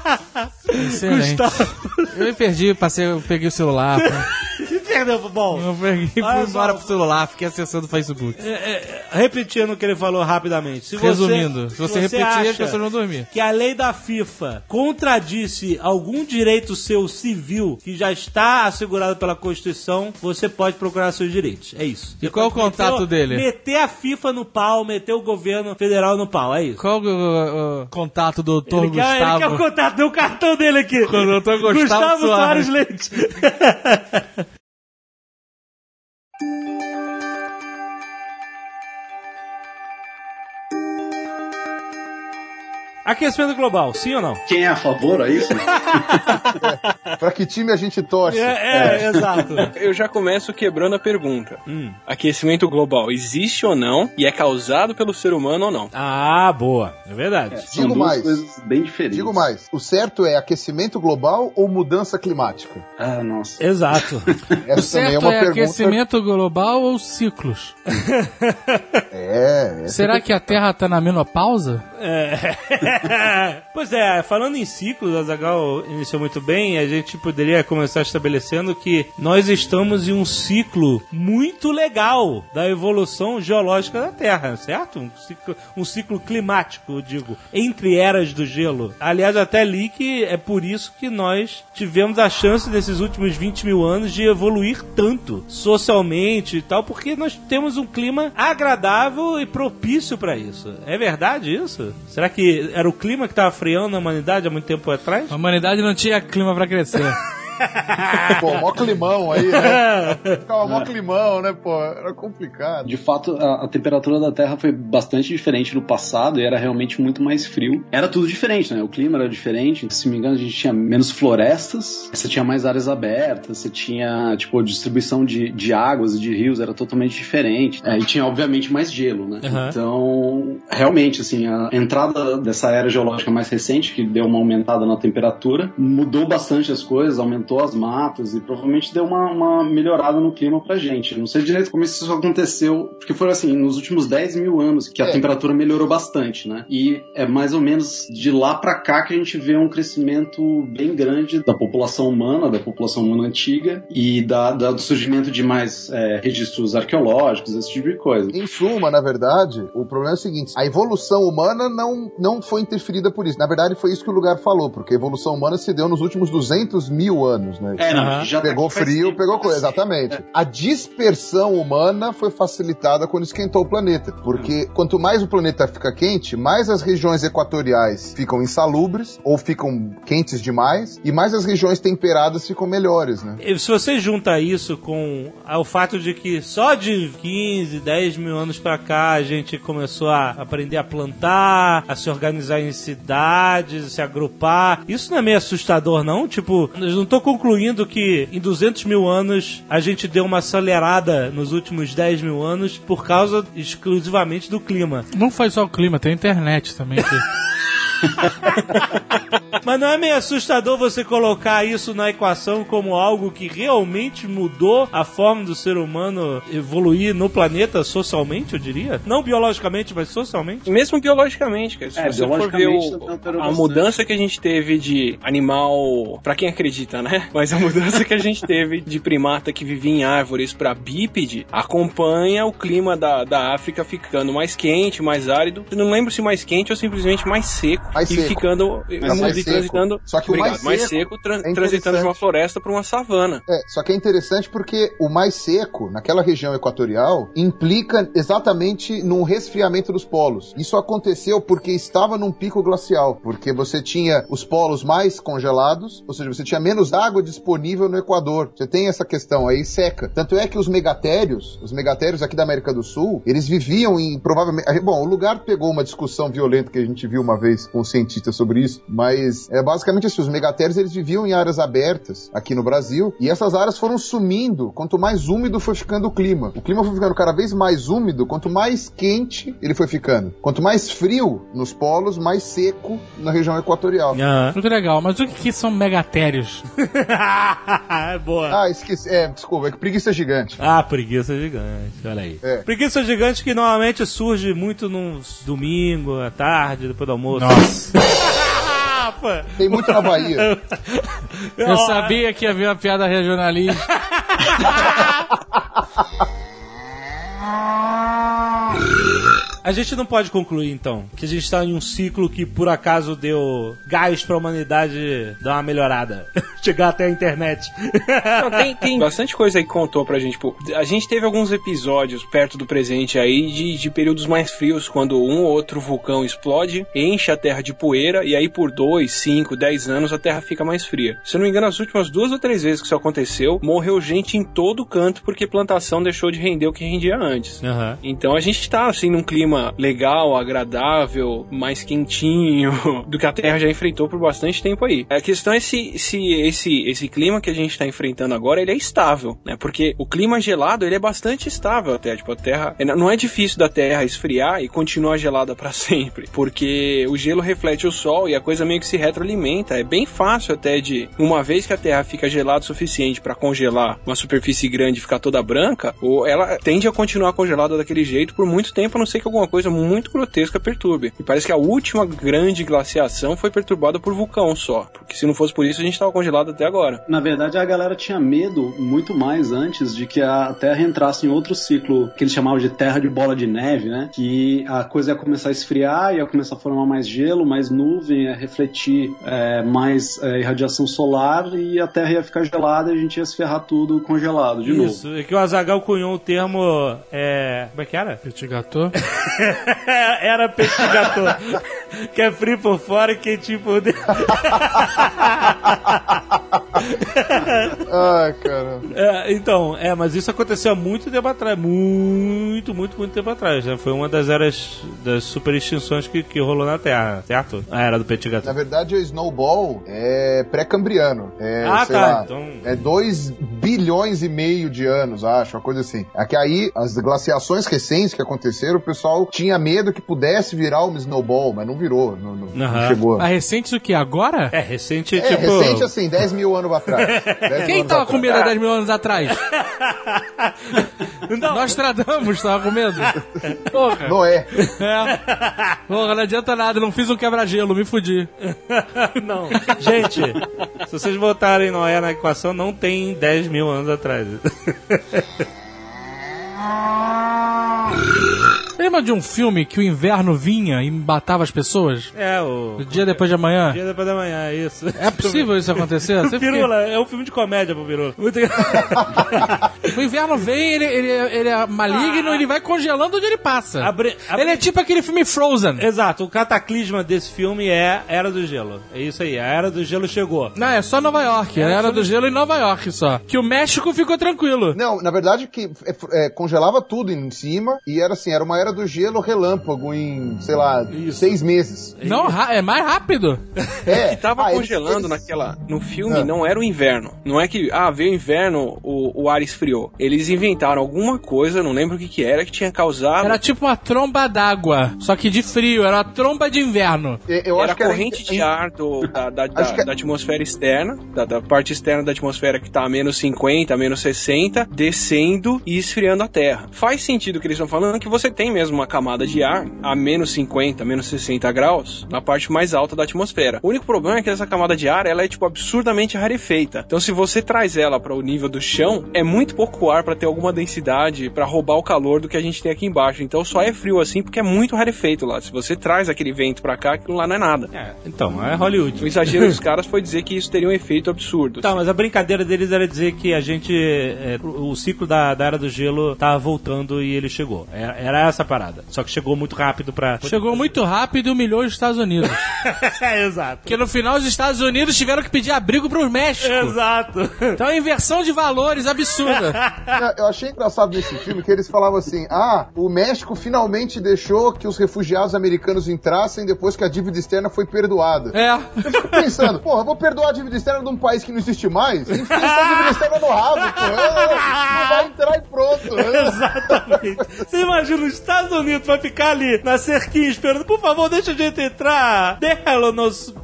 Excelente. Gustavo. Eu me perdi, passei, eu peguei o celular. Entendeu? Bom, Eu peguei Olha fui só. embora pro celular, fiquei acessando o Facebook. é, é, repetindo o que ele falou rapidamente. Se você- Resumindo, se você, repetir, as acha pessoas vão dormir. que a lei da FIFA contradisse algum direito seu civil que já está assegurado pela Constituição, você pode procurar seus direitos. É isso. E qual o contato dele? Meter a FIFA no pau, meter o governo federal no pau. É isso. Qual o, o- o contato do doutor Ele quer, ele quer Gustavo? o contato, deu o cartão dele aqui. O Gustavo Soares. Leite. Aquecimento global, sim ou não? Quem é a favor, é isso? Pra que time a gente torce? É, é, exato. Eu já começo quebrando a pergunta. Hum. Aquecimento global existe ou não? E é causado pelo ser humano ou não? Ah, boa. É verdade. São Digo duas mais. coisas bem diferentes. Digo mais, o certo é aquecimento global ou mudança climática? Ah, nossa. Exato. Essa também é Certo uma é pergunta. aquecimento global ou ciclos? É, é. Será que a Terra tá na menopausa? É. pois é, falando em ciclos, a Zagal iniciou muito bem, a gente poderia começar estabelecendo que nós estamos em um ciclo muito legal da evolução geológica da Terra, certo? Um ciclo, um ciclo climático, eu digo, entre eras do gelo. Aliás, até li que é por isso que nós tivemos a chance nesses últimos 20 mil anos de evoluir tanto socialmente e tal, porque nós temos um clima agradável e propício para isso. É verdade isso? Será que era o clima que estava freando a humanidade há muito tempo atrás? A humanidade não tinha clima pra crescer. Pô, mó climão aí, né? Ficava mó climão, né, pô? Era complicado. De fato, a, a temperatura da Terra foi bastante diferente no passado e era realmente muito mais frio. Era tudo diferente, né? O clima era diferente. Se me engano, a gente tinha menos florestas, você tinha mais áreas abertas, você tinha, tipo, a distribuição de, de águas e de rios era totalmente diferente. É, e tinha, obviamente, mais gelo, né? Uhum. Então, realmente, assim, a entrada dessa era geológica mais recente, que deu uma aumentada na temperatura, mudou bastante as coisas, aumentou as matas e provavelmente deu uma, uma melhorada no clima pra gente. Não sei direito como isso aconteceu, porque foi assim, nos últimos 10 mil anos que a É. temperatura melhorou bastante, né? E é mais ou menos de lá pra cá que a gente vê um crescimento bem grande da população humana, da população humana antiga e da, da- do surgimento de mais é, registros arqueológicos, esse tipo de coisa. Em suma, na verdade, o problema é o seguinte: a evolução humana não, não foi interferida por isso. Na verdade, foi isso que o lugar falou, porque a evolução humana se deu nos últimos 200 mil anos, né? É, não, já tá Pegou faz frio, tempo, pegou coisa, exatamente. A dispersão humana foi facilitada quando esquentou o planeta, porque quanto mais o planeta fica quente, mais as regiões equatoriais ficam insalubres ou ficam quentes demais, e mais as regiões temperadas ficam melhores, né? E Se você junta isso com o fato de que só de 15, 10 mil anos pra cá a gente começou a aprender a plantar, a se organizar em cidades, se agrupar, isso não é meio assustador, não? Tipo, eu não tô concluindo que em 200 mil anos a gente deu uma acelerada nos últimos 10 mil anos por causa exclusivamente do clima. Não foi só o clima, tem a internet também. Que... Mas não é meio assustador você colocar isso na equação como algo que realmente mudou a forma do ser humano evoluir no planeta socialmente, eu diria? Não biologicamente, mas socialmente? Mesmo biologicamente, cara. Se É, você for ver o- alterou a mudança que a gente teve de animal, pra quem acredita, né? Mas a mudança que a gente teve de primata que vivia em árvores pra bípede acompanha o clima da, da África ficando mais quente, mais árido. Eu não lembro se mais quente ou simplesmente mais seco. Mais e seco. ficando mais e seco. transitando. Só que o Obrigado, mais seco seco, tran- é transitando de uma floresta pra uma savana. É, só que é interessante porque o mais seco, naquela região equatorial, implica exatamente num resfriamento dos polos. Isso aconteceu porque estava num pico glacial, porque você tinha os polos mais congelados, ou seja, você tinha menos água disponível no Equador. Você tem essa questão aí seca. Tanto é que os megatérios, os megatérios aqui da América do Sul, eles viviam em provavelmente. Bom, o lugar pegou uma discussão violenta que a gente viu uma vez com um cientista sobre isso, mas é basicamente assim: os megatérios eles viviam em áreas abertas aqui no Brasil e essas áreas foram sumindo quanto mais úmido foi ficando o clima. O clima foi ficando cada vez mais úmido, quanto mais quente ele foi ficando. Quanto mais frio nos polos, mais seco na região equatorial. Aham. Muito legal, mas o que, que são megatérios? Boa. Ah, esqueci. É, desculpa, é que preguiça gigante. Ah, preguiça gigante, olha aí. É. Preguiça gigante que normalmente surge muito num domingo, à tarde, depois do almoço. Nossa. Tem muito na Bahia. Eu sabia que havia uma piada regionalista. A gente não pode concluir, então, que a gente está em um ciclo que por acaso deu gás pra humanidade dar uma melhorada. Chegar até a internet. Não, tem, tem bastante coisa aí que contou pra gente. Pô, a gente teve alguns episódios perto do presente aí de, de períodos mais frios, quando um ou outro vulcão explode, enche a Terra de poeira, e aí por 2, 5, 10 anos a Terra fica mais fria. Se eu não me engano, as últimas duas ou três vezes que isso aconteceu, morreu gente em todo canto porque plantação deixou de render o que rendia antes. Aham. Então a gente tá assim num clima legal, agradável, mais quentinho do que a Terra já enfrentou por bastante tempo aí. A questão é se, se esse, esse clima que a gente está enfrentando agora, ele é estável, né? Porque o clima gelado, ele é bastante estável até, tipo, a Terra, é, não é difícil da Terra esfriar e continuar gelada para sempre, porque o gelo reflete o sol e a coisa meio que se retroalimenta, é bem fácil até de, uma vez que a Terra fica gelada o suficiente para congelar uma superfície grande e ficar toda branca, ou ela tende a continuar congelada daquele jeito por muito tempo, a não ser que alguma coisa muito grotesca perturbe. E parece que a última grande glaciação foi perturbada por vulcão só, porque se não fosse por isso a gente estava congelado até agora. Na verdade, a galera tinha medo muito mais antes de que a Terra entrasse em outro ciclo que eles chamavam de Terra de bola de neve, né? Que a coisa ia começar a esfriar, ia começar a formar mais gelo, mais nuvem, ia refletir é, mais é, irradiação solar e a Terra ia ficar gelada e a gente ia se ferrar tudo congelado de Isso, novo. é que o Azagal cunhou o termo. É... Como é que era? Petit gâteau. era petit gâteau. que é frio por fora e quentinho por dentro. Ai, cara. É, então, é, mas isso aconteceu há muito tempo atrás. Muito, muito, muito tempo atrás. Né? Foi uma das eras das super extinções que, que rolou na Terra, certo? A era do petit Na gâteau. verdade, o Snowball é pré-cambriano. É, Ah, sei tá, lá, então- É 2 bilhões e meio de anos, acho, uma coisa assim. É que aí, as glaciações recentes que aconteceram, o pessoal tinha medo que pudesse virar uma Snowball, mas não virou, não, não- não Aham. chegou. Mas recentes o que? Agora? É, recente, É, tipo. recente assim, 10 mil anos atrás. 10 Quem mil tava anos com atrás. medo há 10 mil anos atrás? Não, Nós tradamos, tava com medo. Porra. Não é. É. Porra, não adianta nada, não fiz um quebra-gelo, me fudi. não. Gente, se vocês botarem Noé na equação, não tem 10 mil anos atrás. Lembra de um filme que o inverno vinha e matava as pessoas? É, o. O dia depois de amanhã? Dia depois da manhã, é isso. É possível isso acontecer? Você fica- Pirula, é um filme de comédia pro Pirula. Muito O inverno vem, ele, ele, ele é maligno, ele vai congelando onde ele passa. Abre- abre- Ele é tipo aquele filme Frozen. Exato, o cataclisma desse filme é Era do Gelo. É isso aí, a Era do Gelo chegou. Não, é só Nova York. Era do gelo em Nova York só. Que o México ficou tranquilo. Não, na verdade que é, é, congelava tudo em cima e era assim, era uma era do gelo relâmpago em, sei lá, seis meses. Não, ra- é mais rápido. É, E tava ah, congelando eles- naquela. No filme Ah. não era o inverno. Não é que, ah, veio o inverno, o, o ar esfriou. Eles inventaram alguma coisa, não lembro o que que era, que tinha causado. Era tipo uma tromba d'água, só que de frio. Era uma tromba de inverno. Eu, eu era acho que a era corrente de ar do- da, da- da- que- da atmosfera externa, da, da parte externa da atmosfera que tá a menos 50, a menos 60, descendo e esfriando a Terra. Faz sentido o que eles estão falando que você tem mesmo uma camada de ar a menos 50, menos 60 graus na parte mais alta da atmosfera. O único problema é que essa camada de ar ela é tipo absurdamente rarefeita. Então se você traz ela para o nível do chão, é muito pouco ar para ter alguma densidade para roubar o calor do que a gente tem aqui embaixo. Então só é frio assim porque é muito rarefeito lá. Se você traz aquele vento para cá, aquilo lá não é nada. É, então, é Hollywood. O exagero dos caras foi dizer que isso teria um efeito absurdo. Tá, mas a brincadeira deles era dizer que a gente. é, o ciclo da, da Era do Gelo tava voltando e ele chegou. Era, era essa a parada. Só que chegou muito rápido pra. Chegou muito rápido e humilhou os Estados Unidos. é, exato. Porque no final os Estados Unidos tiveram que pedir abrigo pro México. Exato. Então é uma inversão de valores absurda. Eu achei engraçado nesse filme que eles falavam assim: ah, o México finalmente deixou que os refugiados americanos entrassem depois que a dívida externa foi perdoada. É. Eu fico pensando, porra, vou perdoar a dívida externa de um país que não existe mais? Enfia essa dívida externa no rabo, pô. É, Não vai entrar e pronto. Exatamente. Você imagina os Estados Unidos vai ficar ali na cerquinha esperando, por favor, deixa a gente entrar. Deixa-nos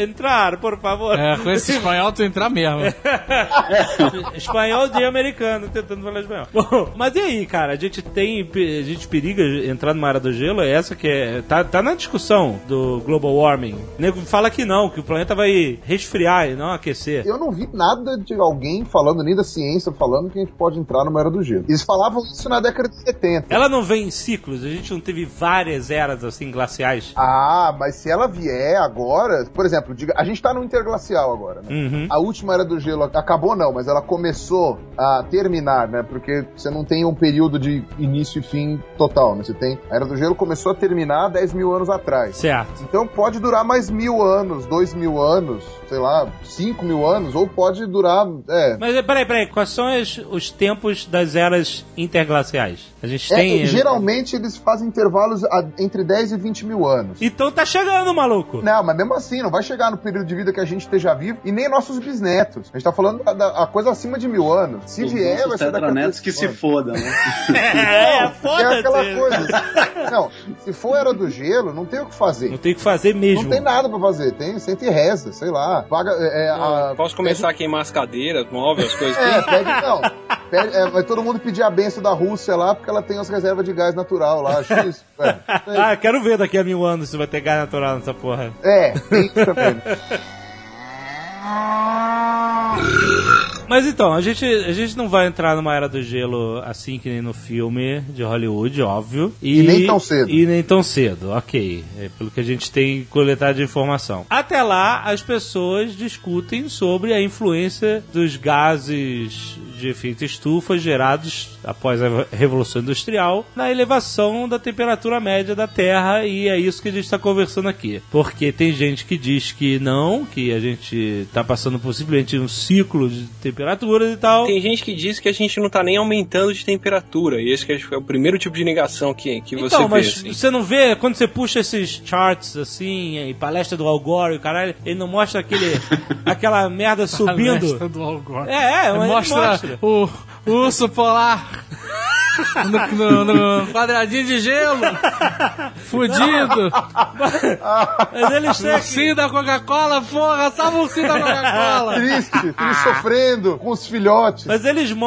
entrar, por favor. É, com esse espanhol tu entrar mesmo. espanhol de americano, tentando falar espanhol. Bom, mas e aí, cara? A gente tem. A gente periga entrar numa área do gelo? É essa que é. Tá, tá na discussão do global warming. O nego fala que não, que o planeta vai resfriar e não aquecer. Eu não vi nada de alguém falando, nem da ciência falando que a gente pode entrar numa era do gelo. Eles falavam isso na década de 70. Ela não vem em ciclos, a gente não teve várias eras assim glaciais. Ah, mas se ela vier agora, por exemplo, diga, a gente tá no interglacial agora, né? Uhum. A última era do gelo acabou não, mas ela começou a terminar, né? Porque você não tem um período de início e fim total, né? Você tem a era do gelo começou a terminar 10 mil anos atrás. Certo. Então pode durar mais mil anos, dois mil anos, sei lá, cinco mil anos, ou pode durar, é. Mas peraí, peraí, quais são os, os tempos das eras interglaciais? A gente É, tem. geralmente eles fazem intervalos a- entre 10 e 20 mil anos. Então tá chegando, maluco. Não, mas mesmo assim, não vai chegar no período de vida que a gente esteja vivo e nem nossos bisnetos. A gente tá falando da, da- a coisa acima de mil anos. Se Os vier, vai ser daqui a que se foda, né? É, É aquela foda-se. coisa. Não, se for era do gelo, não tem o que fazer. Não tem o que fazer mesmo. Não tem nada pra fazer. Tem, sente e reza, sei lá. Paga. É, é, Não, a- posso começar a queimar as cadeiras, móveis, as coisas. É, pede não. Pede- é, vai todo mundo pedir a benção da Rússia lá, porque ela tem as reservas de gás natural lá. Acho isso. É, Ah, quero ver daqui a mil anos se vai ter gás natural nessa porra. é tem isso também. Mas então, a gente, a gente não vai entrar numa era do gelo assim que nem no filme de Hollywood, óbvio. E nem tão cedo. E nem tão cedo, ok. É pelo que a gente tem coletado de informação. Até lá, as pessoas discutem sobre a influência dos gases de efeito estufa gerados após a Revolução Industrial na elevação da temperatura média da Terra e é isso que a gente está conversando aqui. Porque tem gente que diz que não, que a gente está passando por simplesmente um ciclo de temperaturas e tal. Tem gente que diz que a gente não tá nem aumentando de temperatura. E esse que acho que é o primeiro tipo de negação que, que você Então, vê. mas assim. você não vê, quando você puxa esses charts assim, e palestra do Al Gore e o caralho, ele não mostra aquele, aquela merda subindo. Palestra do Al Gore. É, é, mas ele mostra, mostra. o urso polar no, no- no quadradinho de gelo, fudido. Mas eles têm Ursinho da Coca-Cola, porra, salva o ursinho da Coca-Cola. Triste, triste sofrendo com os filhotes. Mas eles, mo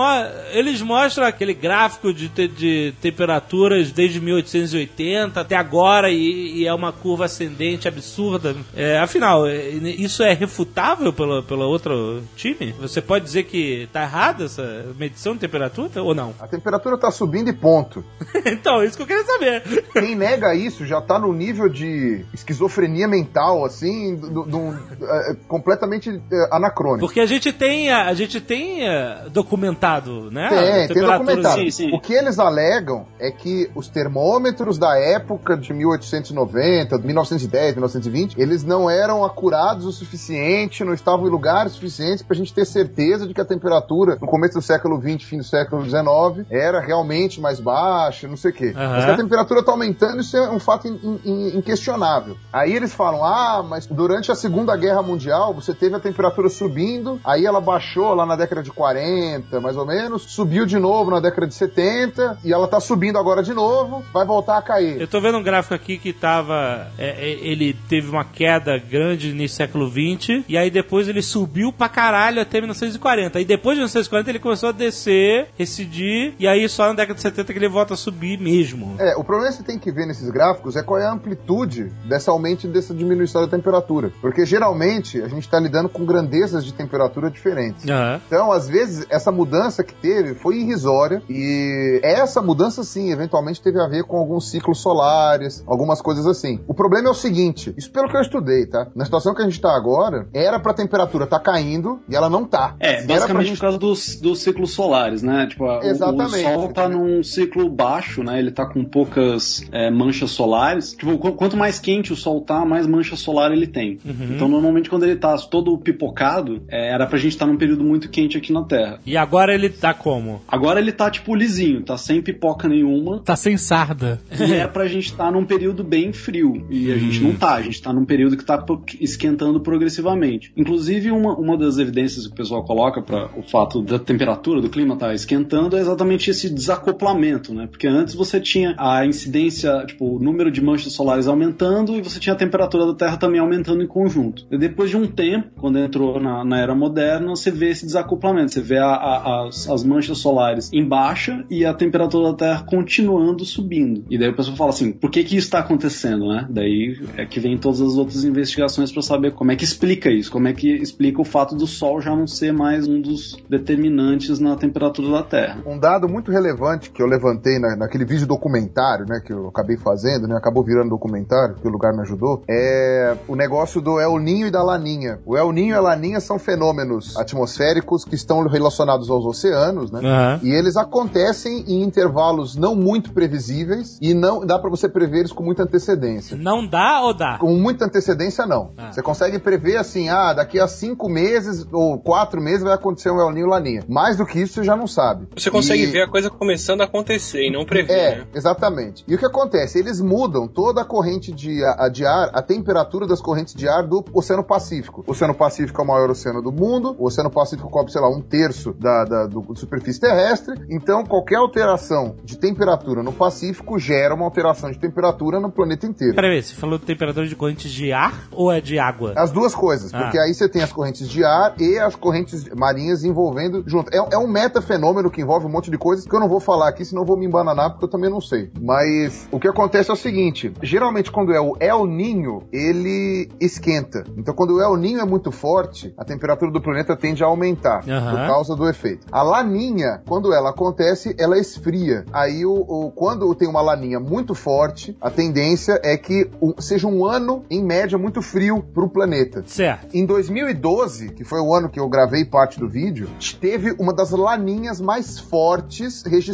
eles mostram aquele gráfico de, te- de temperaturas desde 1880 até agora e, e é uma curva ascendente absurda. É, afinal, é, isso é refutável pelo, pelo outro time? Você pode dizer que tá errada essa medição de temperatura ou não? A temperatura tá subindo e ponto. então, isso que eu queria saber. Quem nega isso já tá no nível de esquizofrenia mental, assim, do, do- é, completamente é, anacrônico. Porque a gente tem, a, a gente tem é, documentado, né? Tem, tem documentado. sim, sim. O que eles alegam é que os termômetros da época de 1890, 1910, 1920, eles não eram acurados o suficiente, não estavam em lugares suficientes pra gente ter certeza de que a temperatura no começo do século XX, fim do século XIX, era realmente mais baixa, não sei o quê. Aham. Mas que a temperatura tá aumentando, isso é um fato in- in- inquestionável. Aí eles falam, ah, mas durante a Segunda Guerra Mundial, você teve a temperatura subindo, aí ela baixou lá na década de 40, mais ou menos, subiu de novo na década de 70, e ela tá subindo agora de novo, vai voltar a cair. Eu tô vendo um gráfico aqui que tava. é, é, ele teve uma queda grande no século XX, e aí depois ele subiu pra caralho até 1940. Aí depois de 1940 ele começou a descer, recidir, e aí só década de 70 que ele volta a subir mesmo. É, o problema que você tem que ver nesses gráficos é qual é a amplitude desse aumento e dessa diminuição da temperatura. Porque geralmente a gente está lidando com grandezas de temperatura diferentes. Aham. Então, às vezes, essa mudança que teve foi irrisória e essa mudança, sim, eventualmente teve a ver com alguns ciclos solares, algumas coisas assim. O problema é o seguinte, isso pelo que eu estudei, tá? Na situação que a gente tá agora, era pra temperatura tá caindo e ela não tá. É, basicamente gente- por causa dos, dos ciclos solares, né? Tipo, a- o- Exatamente. o Sol tá num ciclo baixo, né? Ele tá com poucas é, manchas solares. Tipo, qu- quanto mais quente o Sol tá, mais mancha solar ele tem. Então, normalmente, quando ele tá todo pipocado, é, era pra gente estar num período muito quente aqui na Terra. E agora ele tá como? Agora ele tá, tipo, lisinho, tá sem pipoca nenhuma. Tá sem sarda. E é pra gente estar num período bem frio. E a gente não tá, a gente tá num período que tá esquentando progressivamente. Inclusive, uma, uma das evidências que o pessoal coloca para o fato da temperatura do clima estar esquentando é exatamente esse desacoplamento, né? Porque antes você tinha a incidência, tipo, o número de manchas solares aumentando e você tinha a temperatura da Terra também aumentando em conjunto. E depois de um tempo, quando entrou na, na era moderna, você vê esse desacoplamento. Você vê a- a- as, as manchas solares em baixa e a temperatura da Terra continuando subindo. E daí o pessoal fala assim, por que que isso está acontecendo, né? Daí é que vem todas as outras investigações para saber como é que explica isso, como é que explica o fato do Sol já não ser mais um dos determinantes na temperatura da Terra. Um dado muito relevante que eu levantei na- naquele vídeo documentário, né, que eu acabei fazendo, né, acabou virando documentário, que o lugar me ajudou, é o negócio do El Ninho e da Laninha. O El Ninho e a Laninha são fenômenos atmosféricos que estão relacionados aos oceanos, né? Aham. E eles acontecem em intervalos não muito previsíveis e não dá pra você prever eles com muita antecedência. Não dá ou dá? Com muita antecedência, não. Ah. Você consegue prever assim, ah, daqui a cinco meses ou quatro meses vai acontecer um El Ninho e Laninha. Mais do que isso, você já não sabe. Você consegue E- ver a coisa começando a acontecer e não prever, É, né? exatamente. E o que acontece? Eles mudam toda a corrente de, a, de ar, a temperatura das correntes de ar do Oceano Pacífico. O Oceano Pacífico é o maior oceano do mundo, o Oceano Pacífico cobre, sei lá, um terço da, da do, superfície terrestre, então qualquer alteração de temperatura no Pacífico gera uma alteração de temperatura no planeta inteiro. Peraí, você falou de temperatura de correntes de ar ou é de água? As duas coisas, Ah. porque aí você tem as correntes de ar e as correntes marinhas envolvendo junto. É, é um metafenômeno que envolve um monte de coisas que eu não vou falar aqui, senão vou me embananar, porque eu também não sei. Mas o que acontece é o seguinte: geralmente, quando é o El Ninho, ele esquenta. Então, quando o El Ninho é muito forte, a temperatura do planeta tende a aumentar Aham. por causa do efeito. A laninha, quando ela acontece, ela esfria. Aí, o, o- quando tem uma laninha muito forte, a tendência é que o- seja um ano, em média, muito frio para o planeta. Certo. Em 2012, que foi o ano que eu gravei parte do vídeo, teve uma das laninhas mais fortes registradas.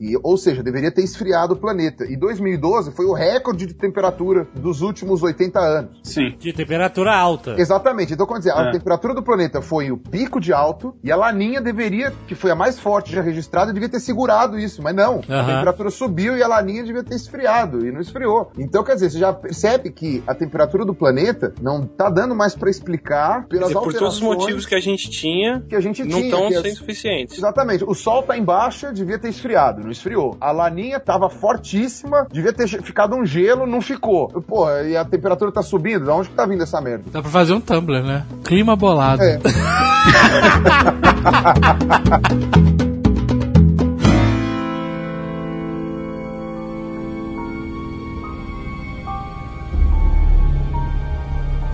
E, ou seja, deveria ter esfriado o planeta. E 2012 foi o recorde de temperatura dos últimos 80 anos. Sim. De temperatura alta. Exatamente. Então, quer dizer, a É. temperatura do planeta foi o pico de alto e a laninha deveria, que foi a mais forte já registrada, devia ter segurado isso. Mas não. A temperatura subiu e a laninha devia ter esfriado. E não esfriou. Então, quer dizer, você já percebe que a temperatura do planeta não tá dando mais pra explicar pelas dizer, por todos os alterações motivos que a gente tinha, que a gente não estão que as- sendo suficientes. Exatamente. O sol tá em baixa, devia ter esfriado, não esfriou. A laninha tava fortíssima, devia ter ficado um gelo, não ficou. Pô, e a temperatura tá subindo, da onde que tá vindo essa merda? Dá pra fazer um Tumblr, né? Clima bolado. É.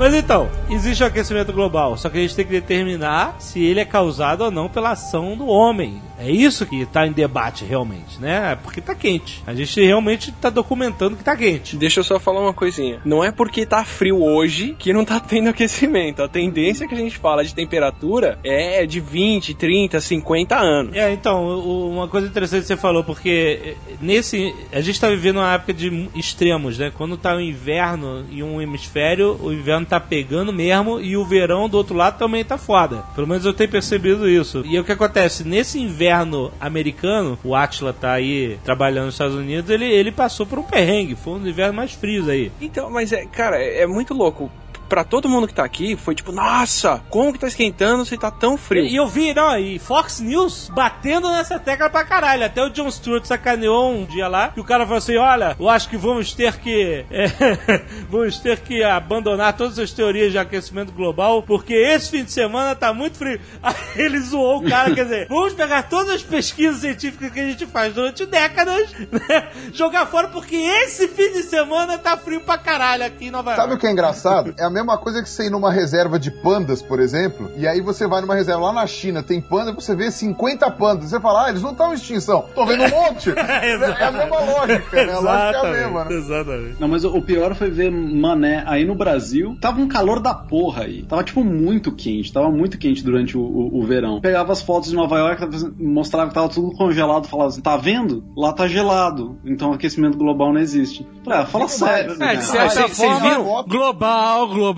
Mas então, existe o aquecimento global, só que a gente tem que determinar se ele é causado ou não pela ação do homem. É isso que tá em debate realmente, né? Porque tá quente. A gente realmente tá documentando que tá quente. Deixa eu só falar uma coisinha. Não é porque tá frio hoje que não tá tendo aquecimento. A tendência que a gente fala de temperatura é de 20, 30, 50 anos. É, então, uma coisa interessante que você falou, porque eh, nesse. A gente tá vivendo uma época de extremos, né? Quando tá o inverno em um hemisfério, o inverno tá pegando mesmo e o verão do outro lado também tá foda. Pelo menos eu tenho percebido isso. E o que acontece? Nesse inverno americano, o Atila tá aí trabalhando nos Estados Unidos, ele, ele passou por um perrengue. Foi um dos invernos mais frios aí. Então, mas é, cara, é, é muito louco. Pra todo mundo que tá aqui, foi tipo, nossa, como que tá esquentando se tá tão frio? E eu vi, não, e Fox News batendo nessa tecla pra caralho. Até o John Stewart sacaneou um dia lá, e o cara falou assim: olha, eu acho que vamos ter que. é, vamos ter que abandonar todas as teorias de aquecimento global, porque esse fim de semana tá muito frio. Aí ele zoou o cara, quer dizer, vamos pegar todas as pesquisas científicas que a gente faz durante décadas, né, jogar fora, porque esse fim de semana tá frio pra caralho aqui em Nova Sabe o York. que é engraçado? É a mesma coisa que você ir numa reserva de pandas, por exemplo, e aí você vai numa reserva lá na China, tem panda, você vê 50 pandas. Você fala, ah, eles não estão em extinção, estão vendo um monte. é a mesma lógica, né? A lógica é a mesma, né? exatamente. Não, mas o pior foi ver Mané aí no Brasil. Tava um calor da porra aí. Tava, tipo, muito quente. Tava muito quente durante o, o- o verão. Pegava as fotos de Nova York, mostrava que tava tudo congelado. Falava assim, tá vendo? Lá tá gelado. Então aquecimento global não existe. Falei, ah, fala sério. mais. É, de né? certa forma, viram? global, global.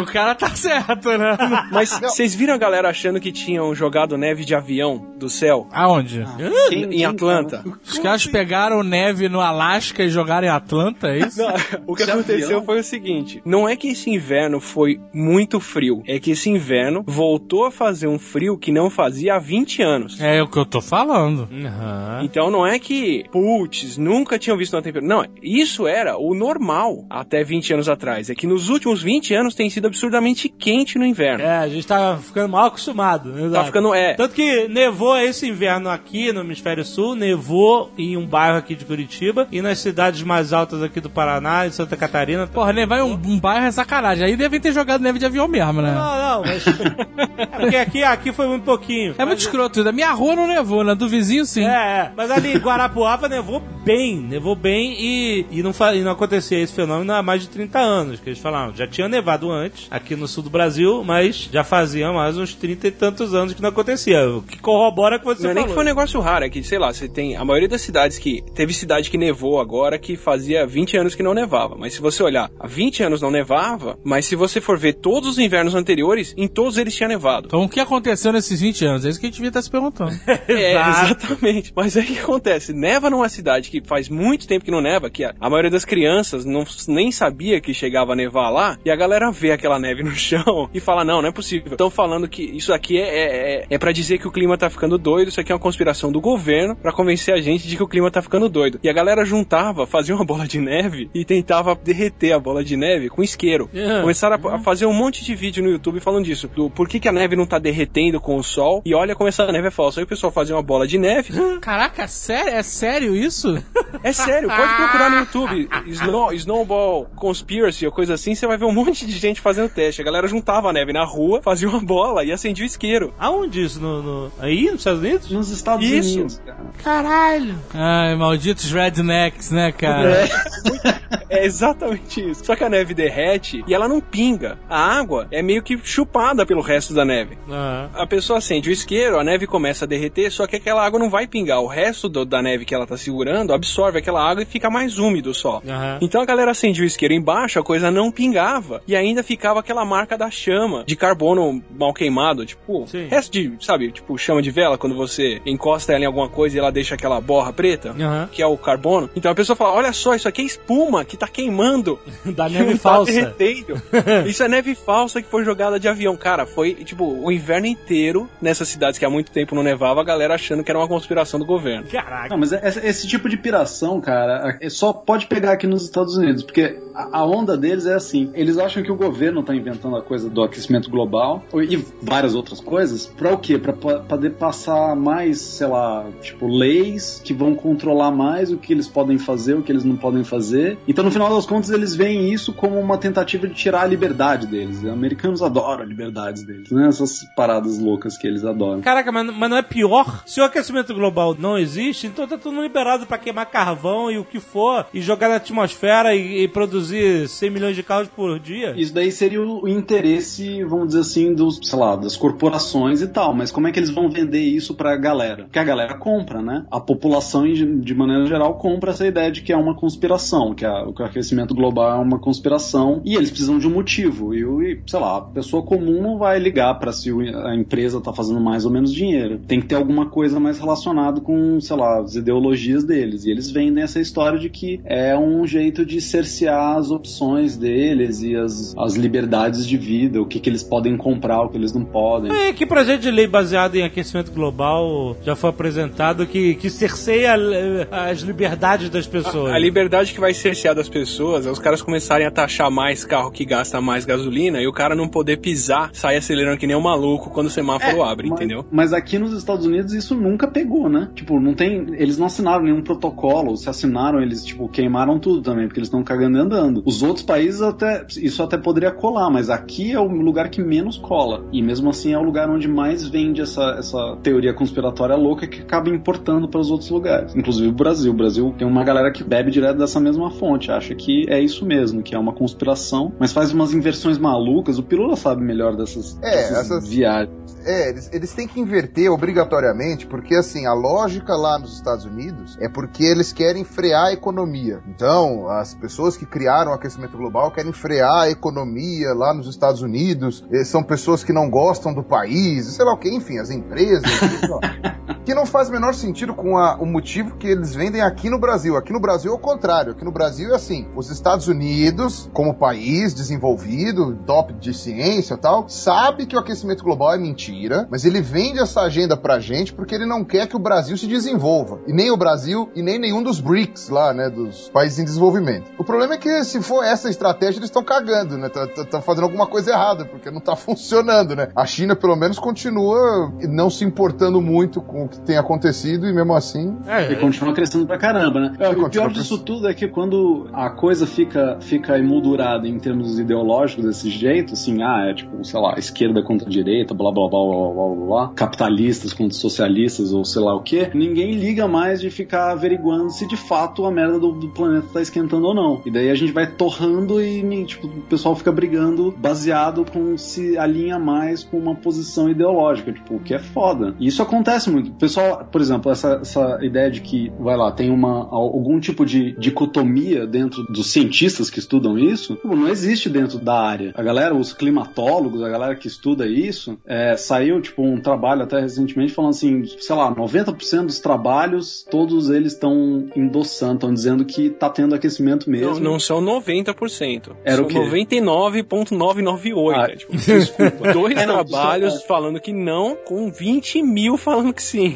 O cara tá certo, né? Mas vocês viram a galera achando que tinham jogado neve de avião do céu Aonde? Quem- em quem Atlanta? Os caras pegaram neve no Alasca e jogaram em Atlanta, é isso? Não, o que De aconteceu avião? foi o seguinte: não é que esse inverno foi muito frio, é que esse inverno voltou a fazer um frio que não fazia há 20 anos. É o que eu tô falando. Aham. Então não é que, putz, nunca tinham visto uma temperatura. Não, isso era o normal até 20 anos atrás. É que nos últimos 20 anos tem sido absurdamente quente no inverno. É, a gente tá ficando mal acostumado. Tá exato. ficando, é. Tanto que nevou esse inverno aqui no Hemisfério Sul, nevou em um bairro aqui de Curitiba e nas cidades mais altas aqui do Paraná e Santa Catarina. Porra, nevar em um, um bairro é sacanagem. Aí devem ter jogado neve de avião mesmo, né? Não, não, mas. é porque aqui, aqui foi muito pouquinho. É muito escroto. Da minha rua não nevou, né? Do vizinho sim. É, é. Mas ali em Guarapuava nevou bem, nevou bem e, e, não, e não acontecia esse fenômeno há mais de 30 anos. Que eles falaram, já tinha nevado antes, aqui no sul do Brasil, mas já fazia mais uns 30 e tantos anos que não acontecia. O que corrobora que você Não é nem falou. que foi um negócio raro, é que, sei lá, você tem. A maioria das cidades que. Teve cidade que nevou agora que fazia 20 anos que não nevava. Mas se você olhar, há 20 anos não nevava, mas se você for ver todos os invernos anteriores, em todos eles tinha nevado. nevado. Então o que aconteceu nesses 20 anos? É isso que a gente devia estar se perguntando. É, exatamente. Mas aí o que acontece? Neva numa cidade que faz muito tempo que não neva, que a, a maioria das crianças não, nem sabia que chegava a nevar lá, e a galera vê aquela neve no chão e fala: não, não é possível. Estão falando que isso aqui é, é, é, é para dizer que o clima tá ficando doido, isso aqui é uma conspiração do governo para convencer a gente de que o clima tá ficando doido. E a galera juntava, fazia uma bola de neve e tentava derreter a bola de neve com isqueiro. É. Começaram a, a fazer um monte de vídeo no YouTube falando disso, do por que, que a neve não tá derretendo com o sol, e olha como essa neve é falsa. Aí o pessoal fazia uma bola de neve, Caraca, sério? É sério isso? é sério, pode procurar no YouTube. Snow, Snowball Conspiracy ou coisa assim, você vai ver um monte de gente fazendo teste. A galera juntava a neve na rua, fazia uma bola e acendia o isqueiro. Aonde isso? No, no- Aí, nos Estados Unidos? Nos Estados Isso. Unidos, cara. Caralho. Ai, malditos rednecks, né, cara? É exatamente isso. Só que a neve derrete e ela não pinga. A água é meio que chupada pelo resto da neve. Ah. A pessoa acende o isqueiro, a neve começa a derreter, só que aquela água não vai pingar. O resto do- da neve que ela tá segurando absorve aquela água e fica mais úmido só. Aham. Então a galera acendia o isqueiro embaixo, a coisa não pingava. E ainda ficava aquela marca da chama, de carbono mal queimado. Tipo, Sim. resto de, sabe, tipo chama de vela, quando você encosta ela em alguma coisa e ela deixa aquela borra preta, Aham. que é o carbono. Então a pessoa fala: olha só, isso aqui é espuma que tá queimando. Da que neve não tá falsa. derretendo. Isso é neve falsa que foi jogada de avião. Cara, foi tipo o inverno inteiro nessas cidades que há muito tempo não nevava, a galera achando que era uma conspiração do governo. Caraca. Não, mas é- esse, esse tipo de piração, cara, é só pode pegar aqui nos Estados Unidos, porque a, onda deles é assim: eles acham que o governo tá inventando a coisa do aquecimento global e várias outras coisas, pra o quê? Po- poder passar mais, sei lá, tipo, leis que vão controlar mais o que eles podem fazer, o que eles não podem fazer. Então, no final das contas, eles veem isso como uma tentativa de tirar a liberdade deles. Os americanos adoram a liberdade deles, né? Essas paradas loucas que eles adoram. Caraca, mas, mas não é pior? Se o aquecimento global não existe, então tá tudo liberado pra queimar carvão e o que for, e jogar na atmosfera e, e produzir 100 milhões de carros por dia? Isso daí seria o interesse, vamos dizer assim, dos, sei lá, das corporações e tal. Mas como é que eles vão vender isso pra galera? Porque a galera compra, né? A população, de maneira geral, compra essa ideia de que é uma conspiração, que, a- que o aquecimento global é uma conspiração e eles precisam de um motivo. E, e, sei lá, a pessoa comum não vai ligar pra se a empresa tá fazendo mais ou menos dinheiro. Tem que ter alguma coisa mais relacionada com, sei lá, as ideologias deles. E eles vendem essa história de que é um jeito de cercear as opções deles e as, as liberdades de vida, o que, que eles podem comprar, o que eles não podem. É, que projeto de lei baseado em aquecimento global já foi apresentado que, que cerceia eh, as liberdades das pessoas? A liberdade que vai cercear das pessoas é os caras começarem a taxar mais carro que gasta mais gasolina e o cara não poder pisar, sair acelerando que nem um maluco quando o semáforo abre, mas, entendeu? Mas aqui nos Estados Unidos isso nunca pegou, né? Tipo, não tem. Eles não assinaram nenhum protocolo. Se assinaram, eles, tipo, queimaram tudo também, porque eles estão cagando e andando. Os outros países até. Isso até poderia colar, mas aqui é o lugar que menos cola. E mesmo assim é o lugar onde mais vende essa, essa teoria conspiratória louca que acaba importando para os outros lugares. Inclusive o Brasil. O Brasil tem uma galera que bebe direto dessa mesma fonte. Acha que é isso mesmo, que é uma conspiração, mas faz umas inversões malucas. O Pirula sabe melhor dessas, É, dessas essas- viagens. É, eles, eles têm que inverter obrigatoriamente, porque assim, a lógica lá nos Estados Unidos é porque eles querem frear a economia. Então, as pessoas que criaram o aquecimento global querem frear a economia lá nos Estados Unidos. Eh, São pessoas que não gostam do país, sei lá o que, enfim, as empresas. que não faz o menor sentido com a- o motivo que eles vendem aqui no Brasil. Aqui no Brasil é o contrário. Aqui no Brasil é assim: os Estados Unidos, como país desenvolvido, top de ciência e tal, sabe que o aquecimento global é mentira, mas ele vende essa agenda pra gente porque ele não quer que o Brasil se desenvolva. E nem o Brasil e nem nenhum dos BRICS lá, né, dos países em desenvolvimento. O problema é que se for essa estratégia, eles estão cagando, né? Estão fazendo alguma coisa errada, porque não tá funcionando, né? A China, pelo menos, continua não se importando muito com o que tem acontecido e mesmo assim. É, E continua crescendo pra caramba, né? É, o pior disso tudo é que quando a coisa fica, fica emoldurada em termos ideológicos desse jeito, assim, ah, é tipo, sei lá, esquerda contra direita, blá blá blá blá blá blá, blá capitalistas contra socialistas ou sei lá o que, ninguém liga mais de ficar averiguando se de fato a merda do, do planeta tá esquentando ou não. E daí a gente gente vai torrando e tipo, o pessoal fica brigando baseado com se alinha mais com uma posição ideológica, tipo, o que é foda. E isso acontece muito. O pessoal, por exemplo, essa, essa ideia de que, vai lá, tem uma, algum tipo de dicotomia dentro dos cientistas que estudam isso, tipo, não existe dentro da área. A galera, os climatólogos, a galera que estuda isso, é, saiu, tipo, um trabalho até recentemente falando assim, sei lá, 90% dos trabalhos, todos eles estão endossando, estão dizendo que tá tendo aquecimento mesmo. Não, não são 90%. Era são o quê? 99,998. Ah, é, tipo, desculpa. Dois É, não, trabalhos falando que não, com 20 mil falando que sim.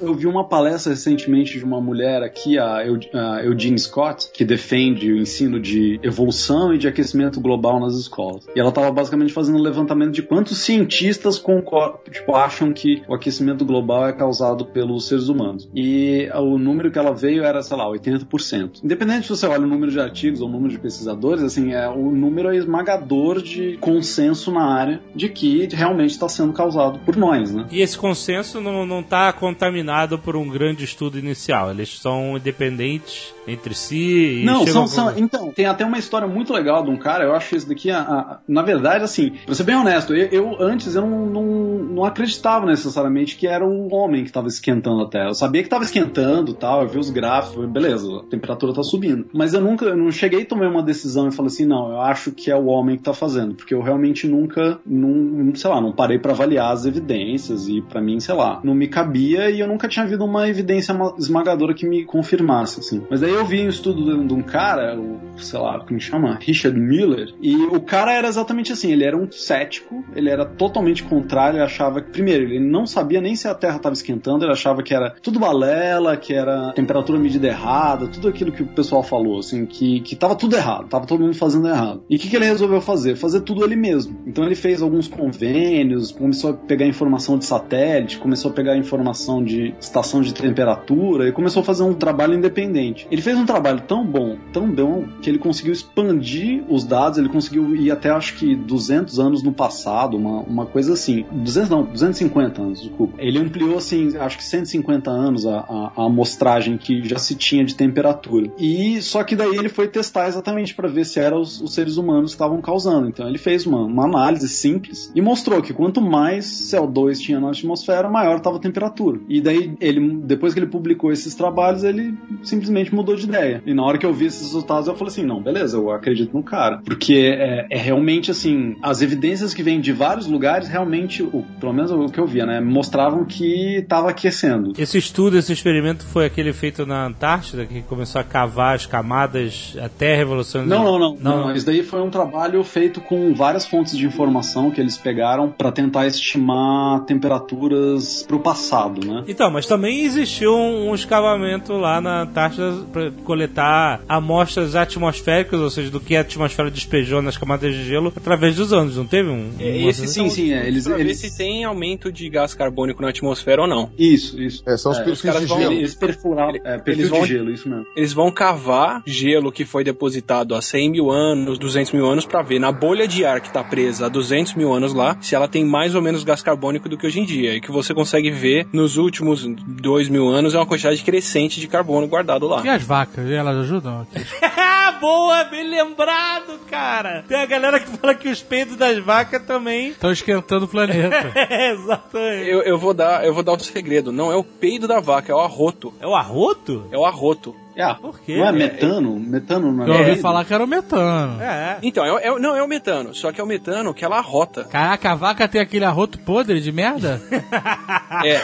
Eu vi uma palestra recentemente de uma mulher aqui, a Eu- a Eugene Scott, que defende o ensino de evolução e de aquecimento global nas escolas. E ela estava basicamente fazendo um levantamento de quantos cientistas concor- tipo, acham que o aquecimento global é causado pelos seres humanos. E o número que ela veio era, sei lá, 80%. Independente se você olha o número de artigos ou o número de pesquisadores, assim, é, o número é esmagador de consenso na área de que realmente está sendo causado por nós, né? E esse consenso não, não tá contaminado por um grande estudo inicial. Eles são independentes entre si e Não, são, são- então, tem até uma história muito legal de um cara, eu acho esse daqui, a- a- na verdade, assim, pra ser bem honesto, eu, eu, antes eu não, não, não acreditava necessariamente que era um homem que tava esquentando a Terra. Eu sabia que tava esquentando e tal, eu vi os gráficos, beleza, a temperatura tá subindo. Mas eu nunca, eu não cheguei a tomar uma decisão e falei assim, não, eu acho que é o homem que tá fazendo, porque eu realmente nunca, não, sei lá, não parei pra avaliar as evidências e pra mim, sei lá, não me cabia e eu nunca tinha havido uma evidência ma- esmagadora que me confirmasse, assim. Mas daí eu vi um estudo de um cara, o, sei lá, como chama? Richard Miller, e o cara era exatamente assim, ele era um cético, ele era totalmente contrário, ele achava que, primeiro, ele não sabia nem se a Terra estava esquentando, ele achava que era tudo balela, que era temperatura medida errada, tudo aquilo que o pessoal falou, assim, que, que tava tudo errado, tava todo mundo fazendo errado. E o que, que ele resolveu fazer? Fazer tudo ele mesmo. Então ele fez alguns convênios, começou a pegar informação de satélite, começou a pegar informação de estação de temperatura e começou a fazer um trabalho independente. Ele fez um trabalho tão bom, tão bom, que ele conseguiu expandir os dados, ele conseguiu ir até acho que 200 anos no passado, uma, uma coisa assim. 200 não, 250 anos, desculpa. Ele ampliou assim, acho que 150 anos a, a, a amostragem que já se tinha de temperatura. E só que daí ele foi testar exatamente para ver se eram os, os seres humanos que estavam causando. Então ele fez uma, uma análise simples e mostrou que quanto mais CO2 tinha na atmosfera, maior estava a temperatura. E daí ele, depois que ele publicou esses trabalhos, ele simplesmente mudou de ideia. E na hora que eu vi esses resultados, eu falei assim, não, beleza, eu acredito no cara, porque é, é realmente assim, as evidências que vêm de vários lugares realmente, o, pelo menos o que eu via, né, mostravam que estava aquecendo. Esse estudo, esse experimento foi aquele feito na Antártida, que começou a cavar as camadas até a Revolução Não, não, não, Não, não. Isso daí foi um trabalho feito com várias fontes de informação que eles pegaram para tentar estimar temperaturas pro passado, né? Então, mas também existiu um, um escavamento lá na Antártida para coletar amostras atmosféricas, ou seja, do que a atmosfera despejou nas camadas de gelo através dos anos, não teve um? É, Esse Sim, sim, é, eles- pra eles- ver se tem aumento de gás carbônico na atmosfera ou não. Isso, isso. É, são os É, perfis caras de vão- gelo. Eles perfuraram, é, perfil eles vão- de gelo, isso mesmo. Eles vão cavar gelo que foi depositado há 100 mil anos, 200 mil anos, pra ver na bolha de ar que tá presa há 200 mil anos lá, se ela tem mais ou menos gás carbônico do que hoje em dia. E que você consegue ver nos últimos 2 mil anos é uma quantidade crescente de carbono guardado lá. E as vacas, elas ajudam aqui? Boa, bem lembrado, cara! Tem a galera que fala que os peidos das vacas também. Estão esquentando o planeta. É, exatamente. Eu, eu vou dar, eu vou dar um segredo. Não é o peido da vaca, é o arroto. É o arroto? É o arroto. É, Por quê? Não é metano? Metano não é. Eu ouvi peido? falar que era o metano. É. Então, é, é- não é o metano, só que é o metano que ela arrota. Caraca, a vaca tem aquele arroto podre de merda? É.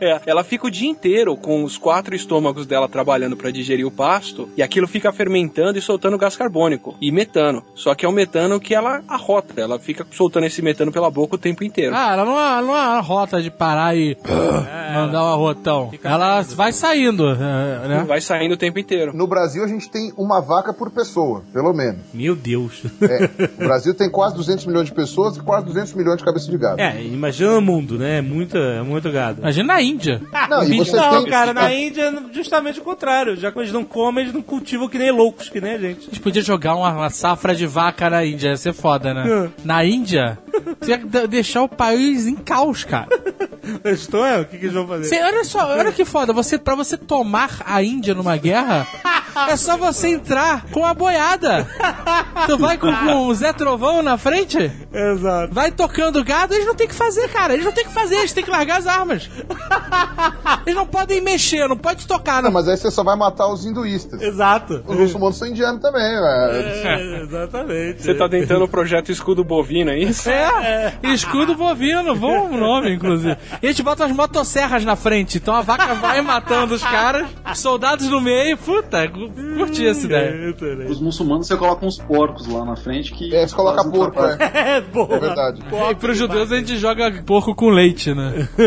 É, Ela fica o dia inteiro com os quatro estômagos dela trabalhando para digerir o pasto e aquilo fica fermentando e soltando gás carbônico e metano. Só que é o metano que ela arrota, ela fica soltando esse metano pela boca o tempo inteiro. Ah, ela não é, não é uma rota de parar e mandar um arrotão. Ela vai saindo, é, né? Vai saindo o tempo inteiro. No Brasil a gente tem uma vaca por pessoa, pelo menos. Meu Deus. É, o Brasil tem quase 200 milhões de pessoas e quase 200 milhões de cabeças de gado. É, imagina o mundo, né? É muito, é muito gado. Imagina na Índia. Não, e você não, tem... cara, na Índia é justamente o contrário. Já que eles não comem, eles não cultivam que nem loucos, que nem a gente. A gente podia jogar uma, uma safra de vaca na Índia, ia ser foda, né? Na Índia, você ia de- deixar o país em caos, cara. Estou é? O que, que eles vão fazer? Você, olha só, olha que foda, você, pra você tomar a Índia numa guerra, É só você entrar com a boiada. Tu vai com, com o Zé Trovão na frente, Exato. vai tocando gado, eles não tem o que fazer, cara. Eles não tem o que fazer, eles têm que largar as armas. Eles não podem mexer, não pode tocar. Não, Não. mas aí você só vai matar os hinduístas. Exato. Os muçulmanos são indianos também, velho. É, exatamente. Você tá tentando o projeto escudo bovino, é isso? É, escudo bovino, bom nome, inclusive. E a gente bota umas motosserras na frente, então a vaca vai matando os caras, soldados no meio, puta, cu- curti essa ideia. Os muçulmanos você coloca uns porcos lá na frente que. É, você coloca porco, é. É, boa. É verdade. E pros judeus a gente joga porco com leite, né?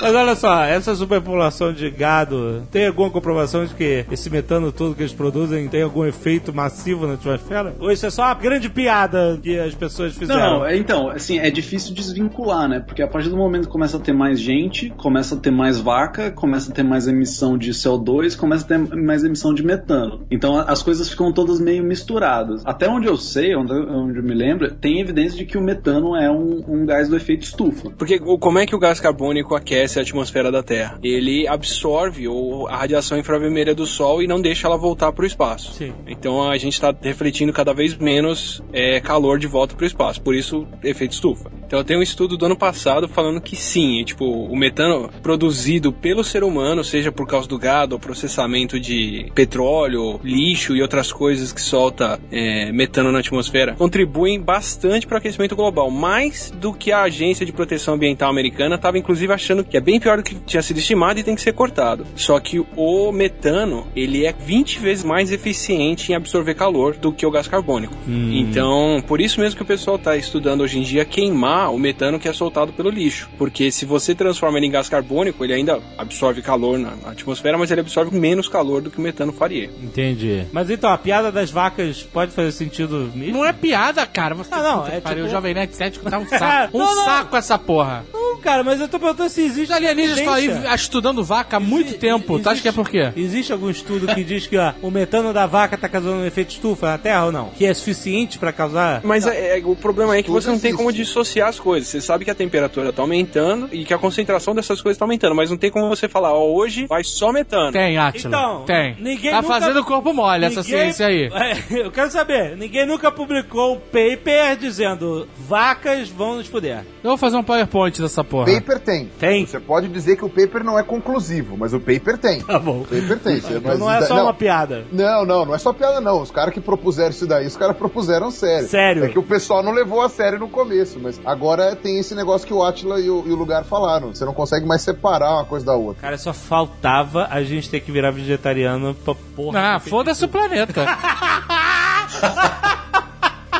Mas olha só, essa superpopulação de gado tem alguma comprovação de que esse metano todo que eles produzem tem algum efeito massivo na atmosfera? Ou isso é só uma grande piada que as pessoas fizeram? Não, é, então, assim, é difícil desvincular, né? Porque a partir do momento que começa a ter mais gente, começa a ter mais vaca, começa a ter mais emissão de CO2, começa a ter mais emissão de metano. Então as coisas ficam todas meio misturadas. Até onde eu sei, onde, onde eu me lembro, tem evidência de que o metano é um, um gás do efeito estufa. Porque como é que o gás carbônico aquece a atmosfera da Terra? Ele absorve a radiação infravermelha do Sol e não deixa ela voltar para o espaço. Sim. Então a gente está refletindo cada vez menos é, calor de volta para o espaço. Por isso, efeito estufa. Então tem um estudo do ano passado falando que sim, tipo, o metano produzido pelo ser humano, seja por causa do gado ou processamento de petróleo, lixo e outras coisas que solta é, metano na atmosfera, contribuem bastante para o aquecimento global, mais do que a Agência de Proteção Ambiental americana estava inclusive achando que é bem pior do que tinha sido estimado e tem que ser cortado. Só que o metano, ele é 20 vezes mais eficiente em absorver calor do que o gás carbônico. Então, por isso mesmo que o pessoal está estudando hoje em dia queimar o metano que é soltado pelo lixo. Porque se você transforma ele em gás carbônico, ele ainda absorve calor na atmosfera, mas ele absorve menos calor do que o metano faria. Entendi. Mas então, a piada das vacas pode fazer sentido nisso? Não é piada, cara. Você, Ah, não, puta é pariu, tipo- o Jovem Nerd 7 tá um saco. Um Não, não. saco essa porra. Não, cara, mas eu tô perguntando se existe Os alienígenas estão aí estudando vaca há muito Exi- tempo. Tu acha que é por quê? Existe algum estudo que diz que ó, o metano da vaca tá causando um efeito estufa na Terra ou não? Que é suficiente pra causar? Mas é- é- o problema é que você não tem como existe. dissociar as coisas. Você sabe que a temperatura tá aumentando e que a concentração dessas coisas tá aumentando, mas não tem como você falar, ó, hoje vai só metano. Tem, Atila. Então, tem. ninguém tá nunca- fazendo corpo mole essa Ninguém- ciência aí. É, eu quero saber, ninguém nunca publicou um paper dizendo vacas vão nos fuder. Eu vou fazer um PowerPoint dessa porra. Paper tem. Tem? Você pode dizer que o paper não é conclusivo, mas o paper tem. Tá bom. O paper tem. Você- Então mas não é só não, uma piada. Não, não, não é só piada, não. Os caras que propuseram isso daí, os caras propuseram sério. Sério? É que o pessoal não levou a sério no começo, mas agora tem esse negócio que o Atila e o, e o Lugar falaram. Você não consegue mais separar uma coisa da outra. Cara, só faltava a gente ter que virar vegetariano pra porra. Ah, foda-se o planeta.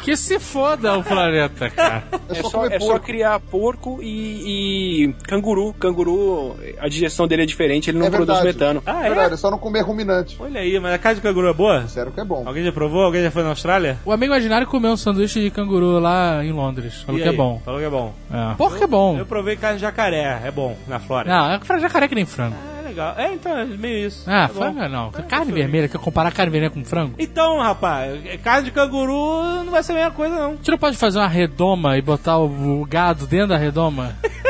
que se foda o planeta, cara. É só, é só porco. criar porco e, e canguru. Canguru, a digestão dele é diferente, ele não É produz verdade. metano. Ah, É é? verdade, é só não comer ruminante. Olha aí, mas a carne de canguru é boa? Sério que é bom. Alguém já provou? Alguém já foi na Austrália? O amigo imaginário comeu um sanduíche de canguru lá em Londres. Falou E que é aí? bom. Falou que é bom. É. Porco é bom. Eu provei carne de jacaré, é bom, na Flórida. Não, é jacaré que nem frango. Ah, é legal. É, então, é meio isso. Ah, Tá frango não. É, Carne vermelha, quer comparar carne vermelha com frango? Então, rapaz, carne de canguru não vai ser a mesma coisa, não. A gente não pode fazer uma redoma e botar o, o gado dentro da redoma?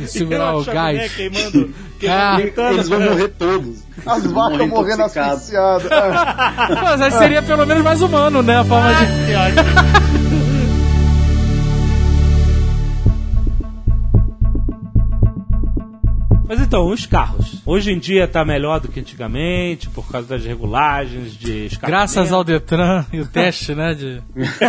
E segurar o Uma chaminé gás? Queimando, Ah, queimando. Eles vão morrer todos. As vacas morrer morrendo asfixiadas. Mas aí seria pelo menos mais humano, né? A forma de. Mas então, os carros. Hoje em dia tá melhor do que antigamente, por causa das regulagens de escapamento. Graças ao Detran e o teste, né? De...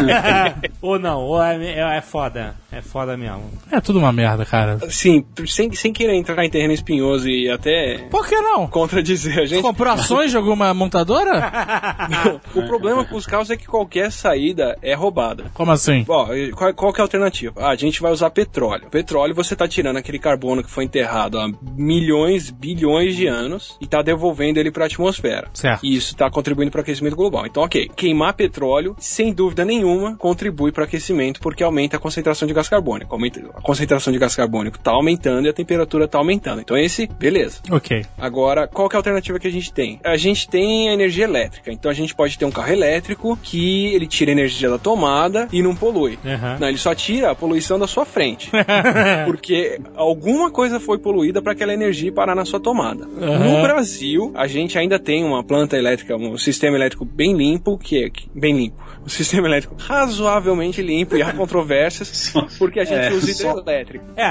ou não, ou é, é, é foda. É foda mesmo. É tudo uma merda, cara. Sim, sem, sem querer entrar em terreno espinhoso e até Por que não? contradizer a gente. Comprou ações de alguma montadora? o problema com os carros é que qualquer saída é roubada. Como assim? Ó, qual, qual que é a alternativa? Ah, a gente vai usar petróleo. Petróleo você tá tirando aquele carbono que foi enterrado há milhões, bilhões de anos e tá devolvendo ele para a atmosfera. Certo. E isso tá contribuindo para o aquecimento global. Então, ok, queimar petróleo, sem dúvida nenhuma, contribui para o aquecimento porque aumenta a concentração de gás carbônico. Aumenta, a concentração de gás carbônico tá aumentando e a temperatura tá aumentando. Então esse, beleza. Ok. Agora, qual que é a alternativa que a gente tem? A gente tem a energia elétrica. Então a gente pode ter um carro elétrico que ele tira energia da tomada e não polui. Aham. Não, ele só tira a poluição da sua frente. Porque alguma coisa foi poluída para aquela energia parar na sua tomada. Aham. No Brasil, a gente ainda tem uma planta elétrica, um sistema elétrico bem limpo, que é que- bem limpo. Um sistema elétrico razoavelmente limpo e há controvérsias, porque a gente É, usa só- hidrelétrica. É,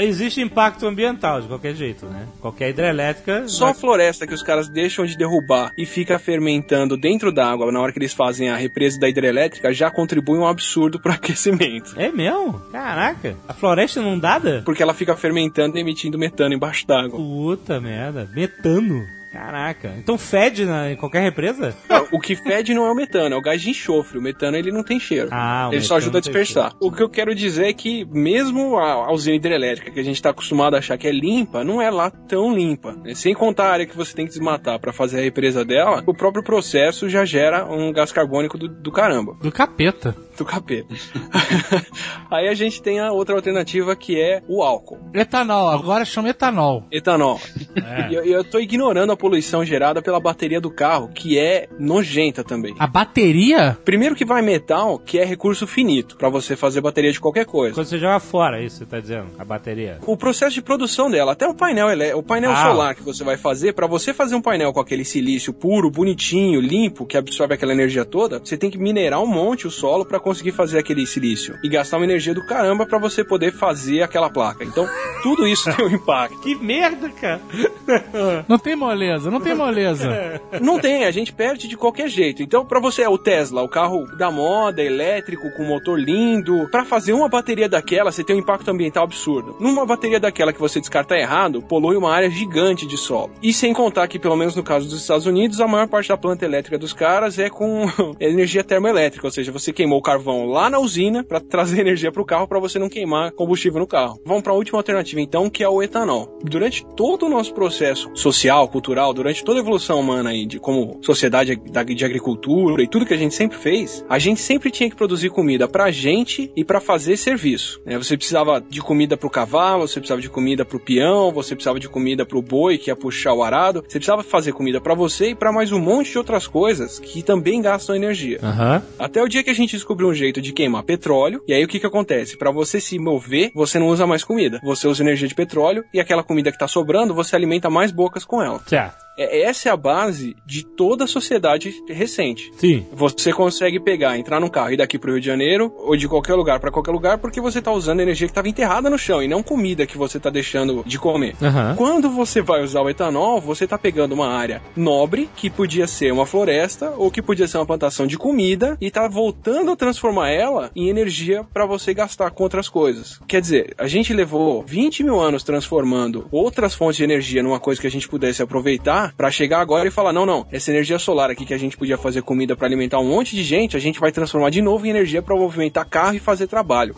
é, existe impacto ambiental de qualquer jeito, né? Qualquer hidrelétrica. Só a vai- floresta que os caras deixam de derrubar e fica fermentando dentro da água na hora que eles fazem a represa da hidrelétrica já contribui um absurdo para aquecimento. É mesmo? Caraca. A floresta inundada? Porque ela fica fermentando e emitindo metano embaixo d'água. Puta merda. Metano. Caraca. Então fede na, em qualquer represa? Não, o que fede não é o metano, é o gás de enxofre. O metano ele não tem cheiro. Ah, o ele só ajuda a dispersar. O que eu quero dizer é que mesmo a a usina hidrelétrica que a gente está acostumado a achar que é limpa, não é lá tão limpa. né? Sem contar a área que você tem que desmatar para fazer a represa dela, o próprio processo já gera um gás carbônico do, do caramba, Do capeta. Do capeta. Aí a gente tem a outra alternativa que é o álcool. Etanol, agora chama etanol. Etanol. É. E eu, eu tô ignorando a poluição gerada pela bateria do carro, que é nojenta também. A bateria? Primeiro que vai metal, que é recurso finito pra você fazer bateria de qualquer coisa. Quando você joga fora, isso você tá dizendo? A bateria. O processo de produção dela, até o painel, elé- o painel Ah. solar que você vai fazer, pra você fazer um painel com aquele silício puro, bonitinho, limpo, que absorve aquela energia toda, você tem que minerar um monte o solo pra conseguir fazer aquele silício e gastar uma energia do caramba pra você poder fazer aquela placa. Então, tudo isso tem um impacto. Que merda, cara. Não tem moleza, não tem moleza. Não tem, a gente perde de qualquer jeito. Então, pra você é o Tesla, o carro da moda, elétrico, com motor lindo, pra fazer uma bateria daquela, você tem um impacto ambiental absurdo. Numa bateria daquela que você descarta errado, polui uma área gigante de solo. E sem contar que, pelo menos no caso dos Estados Unidos, a maior parte da planta elétrica dos caras é com energia termoelétrica, ou seja, você queimou o carvão lá na usina pra trazer energia pro carro pra você não queimar combustível no carro. Vamos pra última alternativa então, que é o etanol. Durante todo o nosso processo social, cultural, durante toda a evolução humana aí, de como sociedade da- de agricultura e tudo que a gente sempre fez, a gente sempre tinha que produzir comida pra gente e pra fazer serviço. né? Você precisava de comida pro cavalo, você precisava de comida pro peão, você precisava de comida pro boi que ia puxar o arado, você precisava fazer comida pra você e pra mais um monte de outras coisas que também gastam energia. Aham. Até o dia que a gente descobriu um jeito de queimar petróleo, e aí o que que acontece? Pra você se mover, você não usa mais comida. Você usa energia de petróleo e aquela comida que tá sobrando, você alimenta mais bocas com ela. Certo. É, essa é a base de toda a sociedade recente. Sim. Você consegue pegar, entrar num carro e daqui pro Rio de Janeiro, ou de qualquer lugar pra qualquer lugar, porque você tá usando energia que estava enterrada no chão e não comida que você tá deixando de comer. Aham. Quando você vai usar o etanol, você tá pegando uma área nobre, que podia ser uma floresta, ou que podia ser uma plantação de comida, e tá voltando a transformar ela em energia para você gastar com outras coisas. Quer dizer, a gente levou 20 mil anos transformando outras fontes de energia numa coisa que a gente pudesse aproveitar, para chegar agora e falar: não, não, essa energia solar aqui que a gente podia fazer comida para alimentar um monte de gente, a gente vai transformar de novo em energia para movimentar carro e fazer trabalho.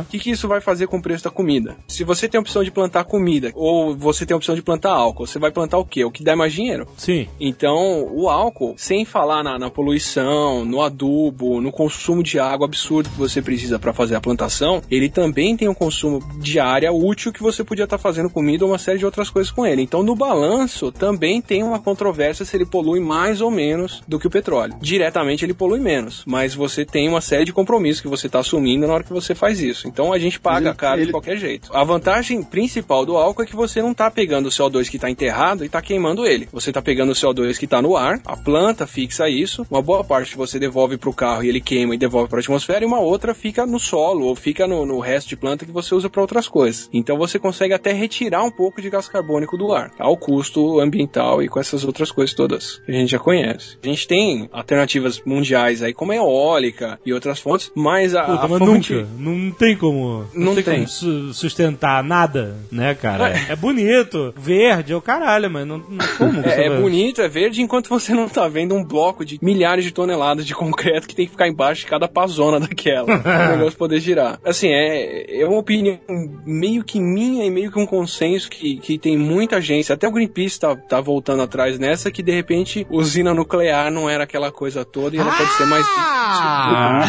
O que, que isso vai fazer com o preço da comida? Se você tem a opção de plantar comida ou você tem a opção de plantar álcool, você vai plantar o quê? O que dá mais dinheiro. Sim. Então, o álcool, sem falar na, na poluição, no adubo, no consumo de água absurdo que você precisa para fazer a plantação, ele também tem um consumo de área útil que você podia estar fazendo comida ou uma série de outras coisas com ele. Então, no balanço, também tem uma controvérsia se ele polui mais ou menos do que o petróleo. Diretamente ele polui menos, mas você tem uma série de compromissos que você está assumindo na hora que você faz isso. Então, a gente paga ele- caro de ele- qualquer jeito. A vantagem principal do álcool é que você não está pegando o CO2 que está enterrado e está queimando ele. Você está pegando o CO2 que está no ar, a planta fixa isso, uma boa parte você devolve para o carro e ele queima e devolve para a atmosfera, e uma outra fica no solo ou fica no, no resto de planta que você usa para outras coisas. Então você consegue até retirar um pouco de gás carbônico do ar, ao custo ambiental e com essas outras coisas todas que a gente já conhece. A gente tem alternativas mundiais aí, como a eólica e outras fontes, mas a, Puta, a mas fonte... nunca. Não tem como. Não tem. como su- sustentar nada, né, cara? É, bonito, verde, é o caralho, mas não, não como. É, é bonito, é verde, enquanto você não tá vendo um bloco de milhares de toneladas de concreto que tem que ficar embaixo de cada pazona daquela para o negócio poder girar. Assim, é, é uma opinião meio que minha e meio que um consenso que, que tem muita agência, até o Greenpeace tá, tá voltando voltando atrás nessa, que de repente usina nuclear não era aquela coisa toda e ela pode ser mais. Ah!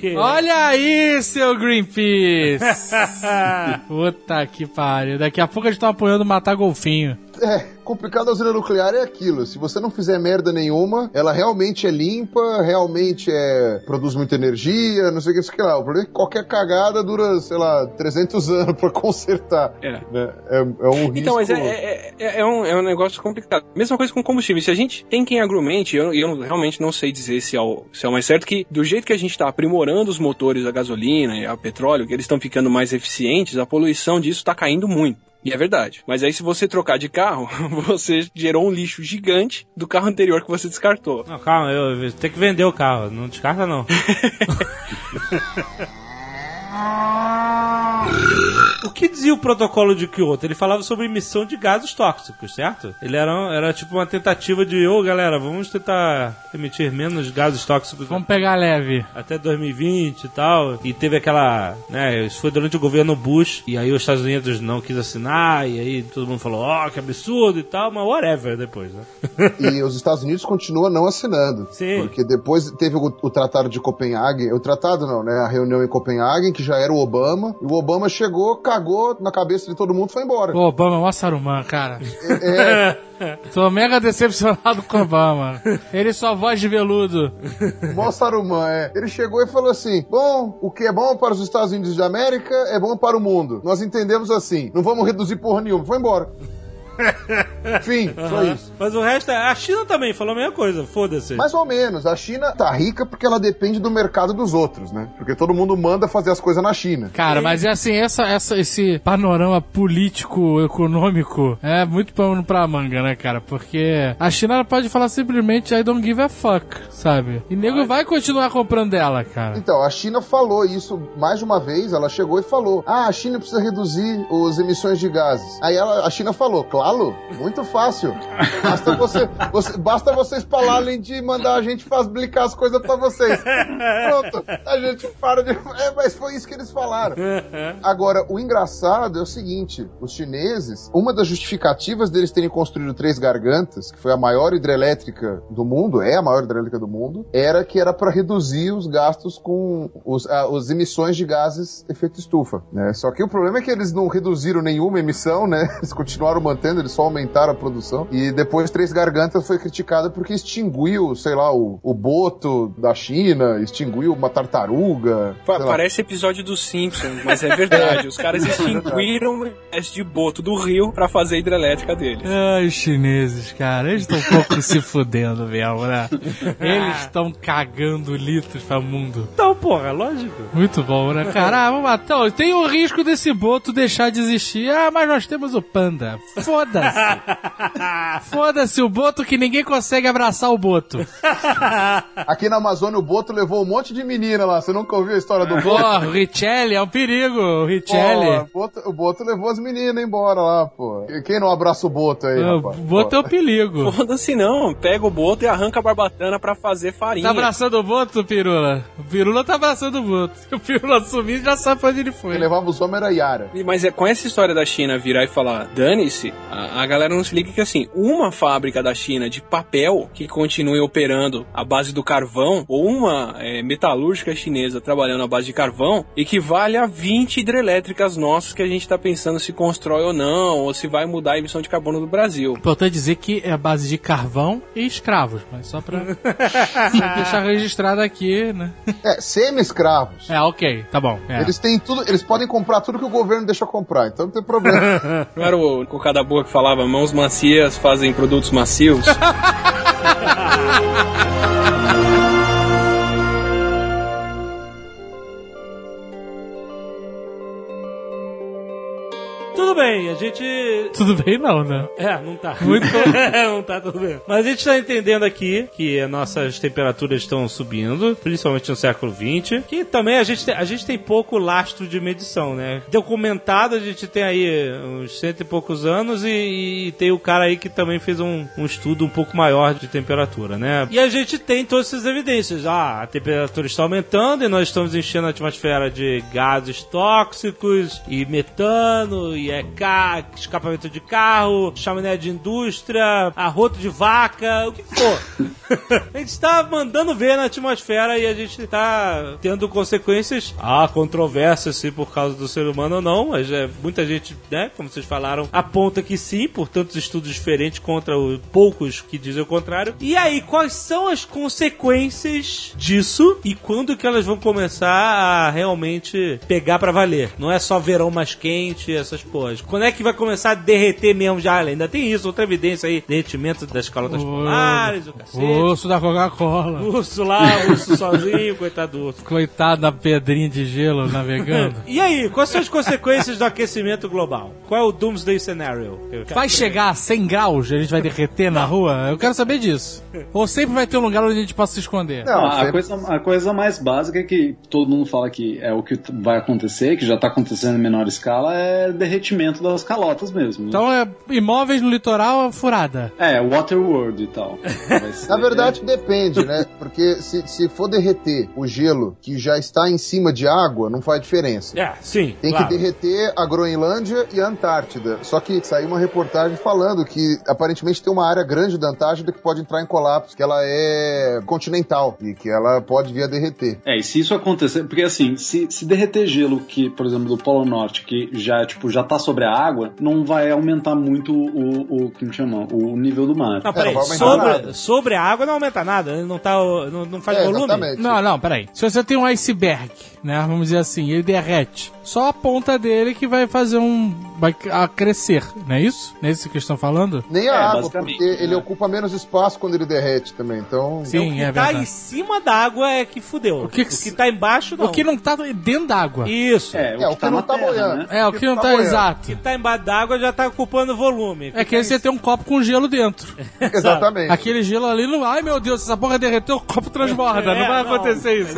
Quê? Olha aí, seu Greenpeace! Puta que pariu. Daqui a pouco a gente tá apoiando matar golfinho. É, complicado a usina nuclear é aquilo. Se você não fizer merda nenhuma, ela realmente é limpa, realmente é produz muita energia, não sei o que, isso que lá. O problema é que qualquer cagada dura, sei lá, 300 anos pra consertar. É. né? É, é um risco. Então, mas é, é, é, é um, é um negócio complicado. Mesma coisa com combustível. Se a gente tem quem argumente, eu, eu realmente não sei dizer se é, o, se é o mais certo, que do jeito que a gente está aprimorando os motores a gasolina e a petróleo, que eles estão ficando mais eficientes, a poluição disso está caindo muito. E é verdade. Mas aí, se você trocar de carro, você gerou um lixo gigante do carro anterior que você descartou. Não, calma, eu, eu tenho que vender o carro. Não descarta, não. O que dizia o protocolo de Kyoto? Ele falava sobre emissão de gases tóxicos, certo? Ele era, era tipo uma tentativa de, ô galera, vamos tentar emitir menos gases tóxicos Vamos pegar leve. até 2020 e tal. E teve aquela, né, isso foi durante o governo Bush, e aí os Estados Unidos não quis assinar, e aí todo mundo falou, ó, que absurdo e tal, mas whatever depois, né? E os Estados Unidos continuam não assinando. Sim. Porque depois teve o, o Tratado de Copenhague, o tratado não, né? A reunião em Copenhague, que já era o Obama, e o Obama chegou, cagou na cabeça de todo mundo e foi embora. O Obama é mó Saruman, cara. É, Tô mega decepcionado com o Obama. Ele só voz de veludo. Mó Saruman, é. Ele chegou e falou assim: Bom, o que é bom para os Estados Unidos da América é bom para o mundo. Nós entendemos assim. Não vamos reduzir porra nenhuma. Foi embora. Fim, só Aham. isso. Mas o resto é. A China também falou a mesma coisa, foda-se. Mais ou menos. A China tá rica porque ela depende do mercado dos outros, né? Porque todo mundo manda fazer as coisas na China. Cara, mas é assim, essa, essa, esse panorama político, econômico, é muito pano pra manga, né, cara? Porque a China ela pode falar simplesmente I don't give a fuck, sabe? E nego vai continuar comprando dela, cara. Então, a China falou isso mais de uma vez, ela chegou e falou: Ah, a China precisa reduzir as emissões de gases. Aí ela, a China falou, claro, muito fácil. Basta, você, você- basta vocês falarem de mandar a gente fabricar as coisas pra vocês. Pronto, a gente para de. É, mas foi isso que eles falaram. Agora, o engraçado é o seguinte: os chineses, uma das justificativas deles terem construído três gargantas, que foi a maior hidrelétrica do mundo, é a maior hidrelétrica do mundo, era que era para reduzir os gastos com os, a- as emissões de gases efeito estufa. Né? Só que o problema é que eles não reduziram nenhuma emissão, né? Eles continuaram mantendo, eles só aumentaram a produção. E depois Três Gargantas foi criticada porque extinguiu, sei lá, o, o boto da China, extinguiu uma tartaruga. Pa- sei lá. parece episódio dos Simpsons, mas é verdade. Os caras extinguiram de boto do rio pra fazer a hidrelétrica deles. Ai, os chineses, cara, eles estão um pouco se fudendo mesmo, né? Eles estão cagando litros pra mundo. Então, porra, lógico. Muito bom, né, cara? Ah, vamos lá. Então, tem o risco desse boto deixar de existir. Ah, mas nós temos o panda. Foda-se. Foda-se o boto que ninguém consegue abraçar o boto. Aqui na Amazônia o Boto levou um monte de menina lá. Você nunca ouviu a história do Boto? Pô, o Richelli é um perigo. O Pô, Richelli. o, Boto, o Boto levou as meninas embora lá, pô. Quem não abraça o Boto aí, O rapaz? boto é um perigo. Foda-se não, pega o boto e arranca a barbatana pra fazer farinha. Tá abraçando o boto, Pirula? O Pirula tá abraçando o boto. Se o Pirula sumir, já sabe pra onde ele foi. Quem levava os homens era Yara. Mas é, com essa história da China virar e falar, dane-se, a, a galera não se liga que assim, uma fábrica da China de papel que continue operando à base do carvão, ou uma é, metalúrgica chinesa trabalhando à base de carvão, equivale a 20 hidrelétricas nossas que a gente tá pensando se constrói ou não, ou se vai mudar a emissão de carbono do Brasil. Importante dizer que é a base de carvão e escravos, mas só pra só deixar registrado aqui, né? É, semi-escravos. É, ok, tá bom. É. Eles têm tudo, eles podem comprar tudo que o governo deixa comprar, então não tem problema. Não era o Cocada Boa que falava, mãos macias fazem produtos macios? Tudo bem, a gente. Tudo bem não, né? É, não tá. Muito não tá tudo bem. Mas a gente tá entendendo aqui que as nossas temperaturas estão subindo, principalmente no século XX, que também a gente, tem, a gente tem pouco lastro de medição, né? Documentado, a gente tem aí uns cento e poucos anos e, e tem o cara aí que também fez um, um estudo um pouco maior de temperatura, né? E a gente tem todas essas evidências. Ah, a temperatura está aumentando e nós estamos enchendo a atmosfera de gases tóxicos e metano e é ca... escapamento de carro, chaminé de indústria, arroto de vaca, o que for. a gente tá mandando ver na atmosfera e a gente tá tendo consequências. Há controvérsia se por causa do ser humano ou não, mas é, muita gente, né, como vocês falaram, aponta que sim, por tantos estudos diferentes contra os poucos que dizem o contrário. E aí, quais são as consequências disso e quando que elas vão começar a realmente pegar pra valer? Não é só verão mais quente, essas Quando é que vai começar a derreter mesmo já? Ainda tem isso, outra evidência aí, derretimento das calotas O- polares, o cacete. O osso da Coca-Cola. Urso lá, urso sozinho, coitado do urso. Coitado da pedrinha de gelo navegando. E aí, quais são as consequências do aquecimento global? Qual é o Doomsday Scenario? Vai chegar a 100 graus e a gente vai derreter na rua? Eu quero saber disso. Ou sempre vai ter um lugar onde a gente possa se esconder? Não, a, sempre- coisa, a coisa mais básica é que todo mundo fala que é o que vai acontecer, que já tá acontecendo em menor escala, é derretimento das calotas mesmo. né? Então é imóveis no litoral furada. É, Waterworld e tal. Ser- Na verdade, depende, né? Porque se, se for derreter o gelo que já está em cima de água, não faz diferença. É, sim. Tem claro. que derreter a Groenlândia e a Antártida. Só que saiu uma reportagem falando que aparentemente tem uma área grande da Antártida que pode entrar em colapso, que ela é continental e que ela pode vir a derreter. É, e se isso acontecer, porque assim, se, se derreter gelo que, por exemplo, do Polo Norte, que já, tipo, já tá sobre a água, não vai aumentar muito o, o como chama, o nível do mar. Não, peraí, não vai aumentar sobre, nada. sobre a água não aumenta nada, não, tá, não, não faz É, volume. exatamente. Não, não, peraí. Se você tem um iceberg, né? Vamos dizer assim, ele derrete. Só a ponta dele que vai fazer um. vai a crescer, não é isso? Não é isso que eles estão falando? Nem a É, água, porque ele né? ocupa menos espaço quando ele derrete também. Então, o Sim, que é tá verdade. em cima da água é que fudeu. O que que o que tá embaixo não. O que não tá dentro d'água. Isso. É, é, o que não na tá terra, boiando. né? É, o que não tá boiando. O exato. que tá embaixo d'água já tá ocupando volume. É que aí você tem um copo com gelo dentro. exatamente. Aquele gelo ali não. Ai meu Deus, essa porra derreteu, o copo transborda. É, não vai não. acontecer isso.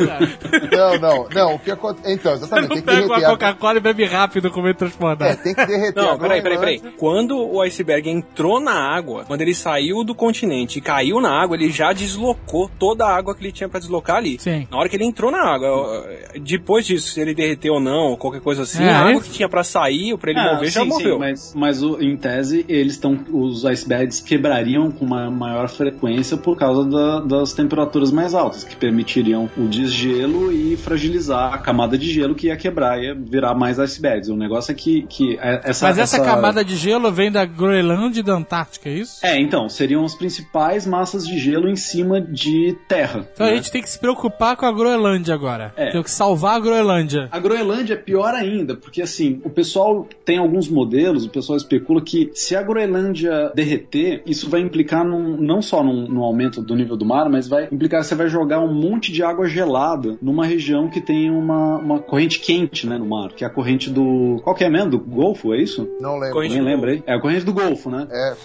Não, não, não. O que acontece. Então, exatamente. Não Tem que pega uma Coca-Cola e bebe rápido com meio de transbordar. É, tem que derreter. Não, peraí, peraí, peraí. Quando o iceberg entrou na água, quando ele saiu do continente e caiu na água, ele já deslocou toda a água que ele tinha pra deslocar ali. Sim. Na hora que ele entrou na água, depois disso, se ele derreteu ou não, ou qualquer coisa assim, É, a água que tinha pra sair, ou pra ele Ah, mover, já sim, sim, moveu. mas, mas o- em tese, eles estão. Os icebergs quebrariam com uma maior frequência por causa da- das temperaturas mais altas, que permitiriam o desgelo e fragilizar a camada de gelo que ia quebrar, ia virar mais icebergs. O negócio é que, que é- essa. Mas essa, camada de gelo vem da Groenlândia e da Antártica, é isso? É, então, seriam as principais massas de gelo em cima de terra. Então a né? gente tem que se preocupar com a Groenlândia agora. É. Tem que salvar a Groenlândia. A Groenlândia é pior ainda, porque assim, o pessoal tem alguns modelos, o pessoal especula que se a Groenlândia derreter, isso vai implicar num- não só num, num aumento do nível do mar, mas vai implicar que você vai jogar um monte de água gelada numa região que tem uma, uma corrente quente, né, no mar, que é a corrente do... qual que é mesmo? Do Golfo, é isso? Não lembro. Corrente Nem aí? É a corrente do Golfo, né? É,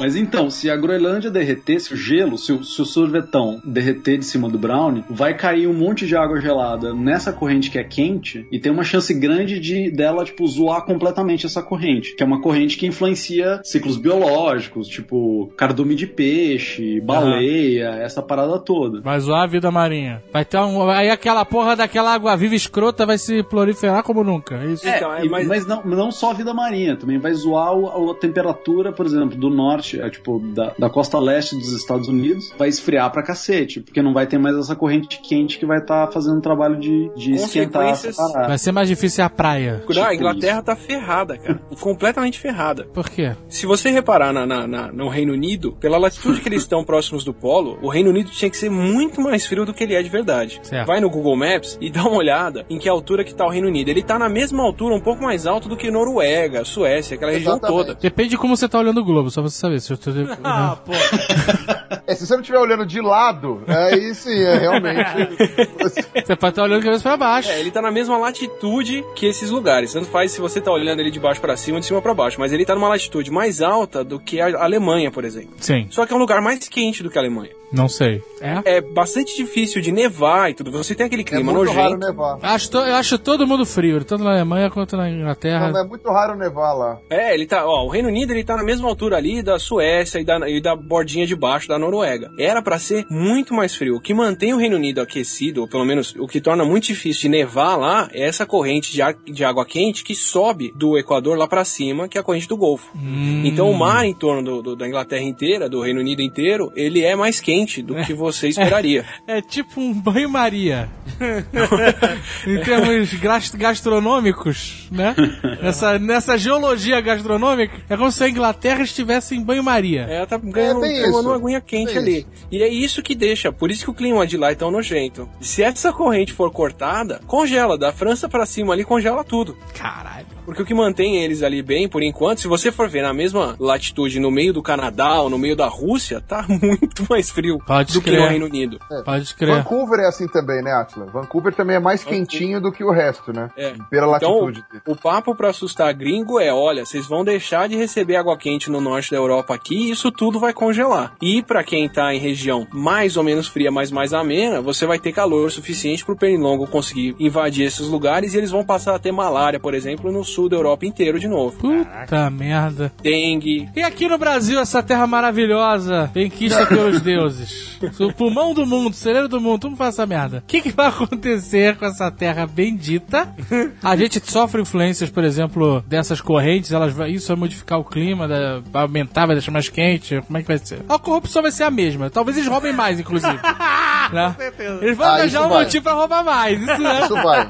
Mas então, se a Groenlândia derreter, se o gelo, se o, se o sorvetão derreter de cima do Brownie, vai cair um monte de água gelada nessa corrente que é quente e tem uma chance grande de dela, tipo, zoar completamente essa corrente, que é uma corrente que influencia ciclos biológicos, tipo cardume de peixe, baleia, essa parada toda. Vai zoar a vida marinha. Vai ter um. Aí aquela porra daquela água viva escrota vai se proliferar como nunca. É isso. Então, é, E- mas- mas, não, não só a vida marinha, também vai zoar a, temperatura, por exemplo, do norte, é, tipo, da, da costa leste dos Estados Unidos, vai esfriar pra cacete, porque não vai ter mais essa corrente quente que vai estar fazendo um trabalho de, de esquentar. Vai ser mais difícil a praia. Não, tipo a Inglaterra tá ferrada, cara. Completamente ferrada. Por quê? Se você reparar na, na- na- no Reino Unido, pela latitude que eles estão próximos do polo, o Reino Unido tinha que ser muito mais frio do que ele é de verdade. Certo. Vai no Google Maps e dá uma olhada em que altura que tá o Reino Unido. Ele tá na mesma altura, um pouco mais alto do que Noruega, Suécia, aquela região. Toda. Depende de como você tá olhando o globo, só pra você saber. Se eu tô... Ah, pô. É, se você não estiver olhando de lado, aí sim, é realmente. você- pode estar olhando a cabeça pra baixo. É, ele tá na mesma latitude que esses lugares. Tanto faz se você tá olhando ele de baixo pra cima ou de cima pra baixo. Mas ele tá numa latitude mais alta do que a Alemanha, por exemplo. Sim, Só que é um lugar mais quente do que a Alemanha. não sei. É? É bastante difícil de nevar e tudo. Você tem aquele É clima muito raro nojento. nevar. Acho to- eu acho todo mundo frio, tanto na Alemanha quanto na Inglaterra. Não, é muito raro nevar lá. É, ele tá, ó, o Reino Unido ele tá na mesma altura ali da Suécia e da, e da bordinha de baixo da Noruega. Era para ser muito mais frio. O que mantém o Reino Unido aquecido, ou pelo menos o que torna muito difícil de nevar lá, é essa corrente de, ar, de água quente que sobe do Equador lá para cima, que é a corrente do Golfo. Hum. Então o mar em torno do, do, da Inglaterra inteira, do Reino Unido inteiro, ele é mais quente do que você esperaria. É tipo um banho-maria. em termos gastronômicos, né? Nessa, nessa geologia gastronômica, é como se a Inglaterra estivesse em banho-maria. É, tá ganhando, isso. uma aguinha quente Bem ali. E é isso que deixa, por isso que o clima de lá é tão nojento. Se essa corrente for cortada, congela. Da França pra cima ali, congela tudo. Caralho. Porque o que mantém eles ali bem, por enquanto, se você for ver na mesma latitude no meio do Canadá ou no meio da Rússia, tá muito mais frio Pode do que crer. no Reino Unido. Pode crer. Vancouver é assim também, né, Atila? Vancouver também é mais quentinho do que o resto, né? É. Pela Então, latitude o papo pra assustar gringo é, olha, vocês vão deixar de receber água quente no norte da Europa aqui e isso tudo vai congelar. E pra quem tá em região mais ou menos fria, mas mais amena, você vai ter calor suficiente pro pernilongo conseguir invadir esses lugares e eles vão passar a ter malária, por exemplo, no sul da Europa inteiro de novo. Puta merda. Dengue. E aqui no Brasil, essa terra maravilhosa, benquista pelos deuses. O pulmão do mundo, celeiro do mundo, tudo faz essa merda. O que, que vai acontecer com essa terra bendita? A gente sofre influências, por exemplo, dessas correntes, elas vai, isso vai modificar o clima, vai aumentar, vai deixar mais quente. Como é que vai ser? A corrupção vai ser a mesma. Talvez eles roubem mais, inclusive. né? Eles vão Ah, arranjar um vai. motivo pra roubar mais. Isso, né? Isso vai.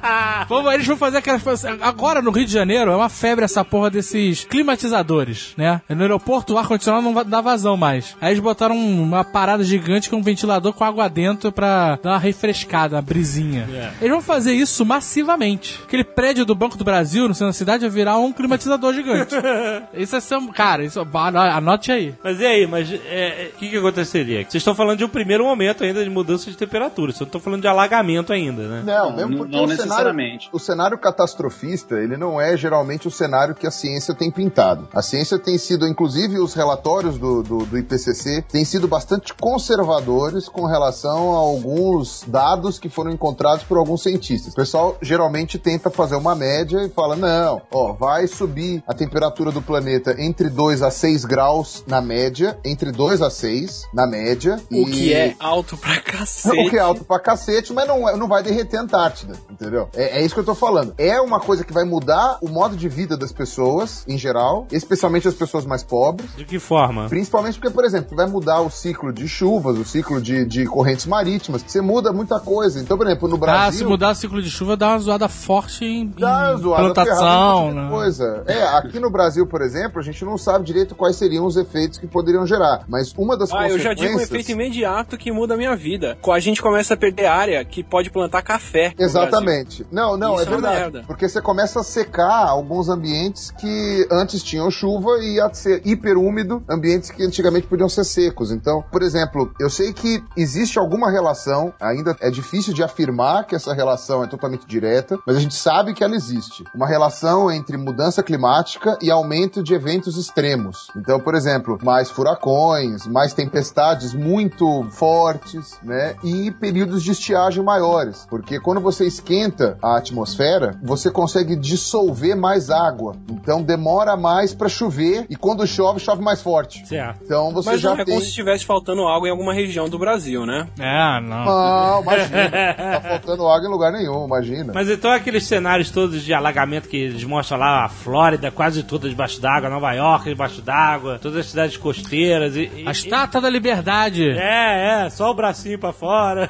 Vamos, eles vão fazer aquelas. Agora no Rio de Janeiro é uma febre essa porra desses climatizadores, né? No aeroporto o ar-condicionado não dá vazão mais. Aí eles botaram um- uma parada gigante com um ventilador com água dentro pra dar uma refrescada, uma brisinha. Eles vão fazer isso massivamente. Aquele prédio do Banco do Brasil no centro da cidade vai virar um climatizador gigante. isso é. ser- Cara, isso, anote aí. Mas e aí, mas é, o que, que aconteceria? Vocês estão falando de um primeiro momento ainda de mudança de temperatura, vocês não estão falando de alagamento ainda, né? Não, Não, mesmo não- porque não o cenário, necessariamente. o cenário catastrofista, ele não é geralmente o cenário que a ciência tem pintado. A ciência tem sido, inclusive os relatórios do, do, do IPCC, têm sido bastante conservadores com relação a alguns dados que foram encontrados por alguns cientistas. O pessoal geralmente tenta fazer uma média e fala, não, ó, vai subir a temperatura do planeta entre 2 a 6 graus na média, entre 2 a 6 na média. O e- que é alto pra cacete. o que é alto pra cacete, mas não, não vai derreter a Antártida, entendeu? É, é isso que eu tô falando. É uma coisa que vai mudar o modo de vida das pessoas, em geral, especialmente as pessoas mais pobres. De que forma? Principalmente porque, por exemplo, vai mudar o ciclo de chuvas, o ciclo de, de correntes marítimas, você muda muita coisa. Então, por exemplo, no Ah, Brasil. se mudar o ciclo de chuva, dá uma zoada forte em, Dá em zoada plantação, ferrada, um né? coisa. É, aqui no Brasil, por exemplo, a gente não sabe direito quais seriam os efeitos que poderiam gerar. Mas uma das Ah, eu já consequências... digo um efeito imediato que muda a minha vida. A gente começa a perder área que pode plantar café. Exatamente. Não, não, Isso é é uma verdade. merda. porque você começa a secar alguns ambientes que antes tinham chuva e ia ser hiperúmido, ambientes que antigamente podiam ser secos. Então, por exemplo, eu sei que existe alguma relação, ainda é difícil de afirmar que essa relação é totalmente direta, mas a gente sabe que ela existe. Uma relação entre mudança climática e aumento de eventos extremos. Então, por exemplo, mais furacões, mais tempestades muito fortes, né? E períodos de estiagem maiores. Porque quando você esquenta a atmosfera, você consegue dissolver mais água. Então demora mais para chover e quando chove, chove mais forte. Certo. Então você Mas já não é tem. como se estivesse faltando água em alguma região do Brasil, né? É, não. Não, imagina. tá faltando água em lugar nenhum, imagina. Mas então aqueles cenários todos de alagamento que eles mostram lá, a Flórida quase toda debaixo d'água, Nova York debaixo d'água, todas as cidades costeiras e... e- A estátua da liberdade. É, é, só o bracinho pra fora.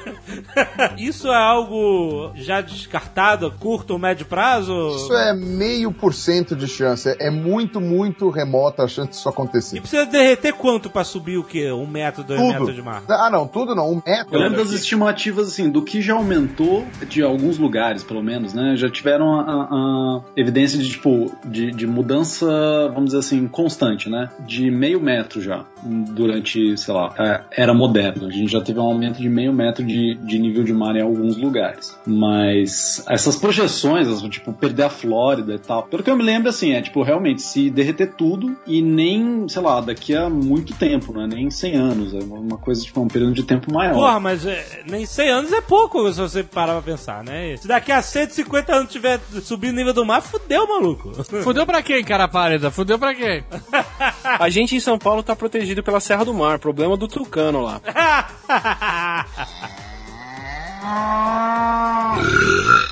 Isso é algo já descartado, curto ou médio prazo? Isso é meio por cento de chance. É muito, muito remota a chance disso E acontecer. precisa derreter quanto pra subir o quê? Um metro, dois Tudo. metros de mar? Ah, não, tudo não. Um metro. Eu lembro das estimativas, assim, do que já aumentou de alguns lugares, pelo menos, né? Já tiveram a, a evidência de, tipo, de, de mudança, vamos dizer assim, constante, né? De meio metro já, durante, sei lá, a era moderna. A gente já teve um aumento de meio metro de, de nível de mar em alguns lugares. Mas essas projeções, tipo, perder a Flórida e tal, pelo que eu me lembro, assim, é tipo, realmente, se derreter tudo e nem, sei lá, daqui a muito tempo, não é nem 100 anos, é uma coisa, tipo, um período de tempo maior. Porra, mas é, nem 100 anos é pouco se você parar pra pensar, né? Se daqui a 150 anos tiver subindo o nível do mar, fudeu, maluco. Fudeu pra quem, cara pálida? Fudeu pra quem? A gente em São Paulo tá protegido pela Serra do Mar, problema do Tucano lá.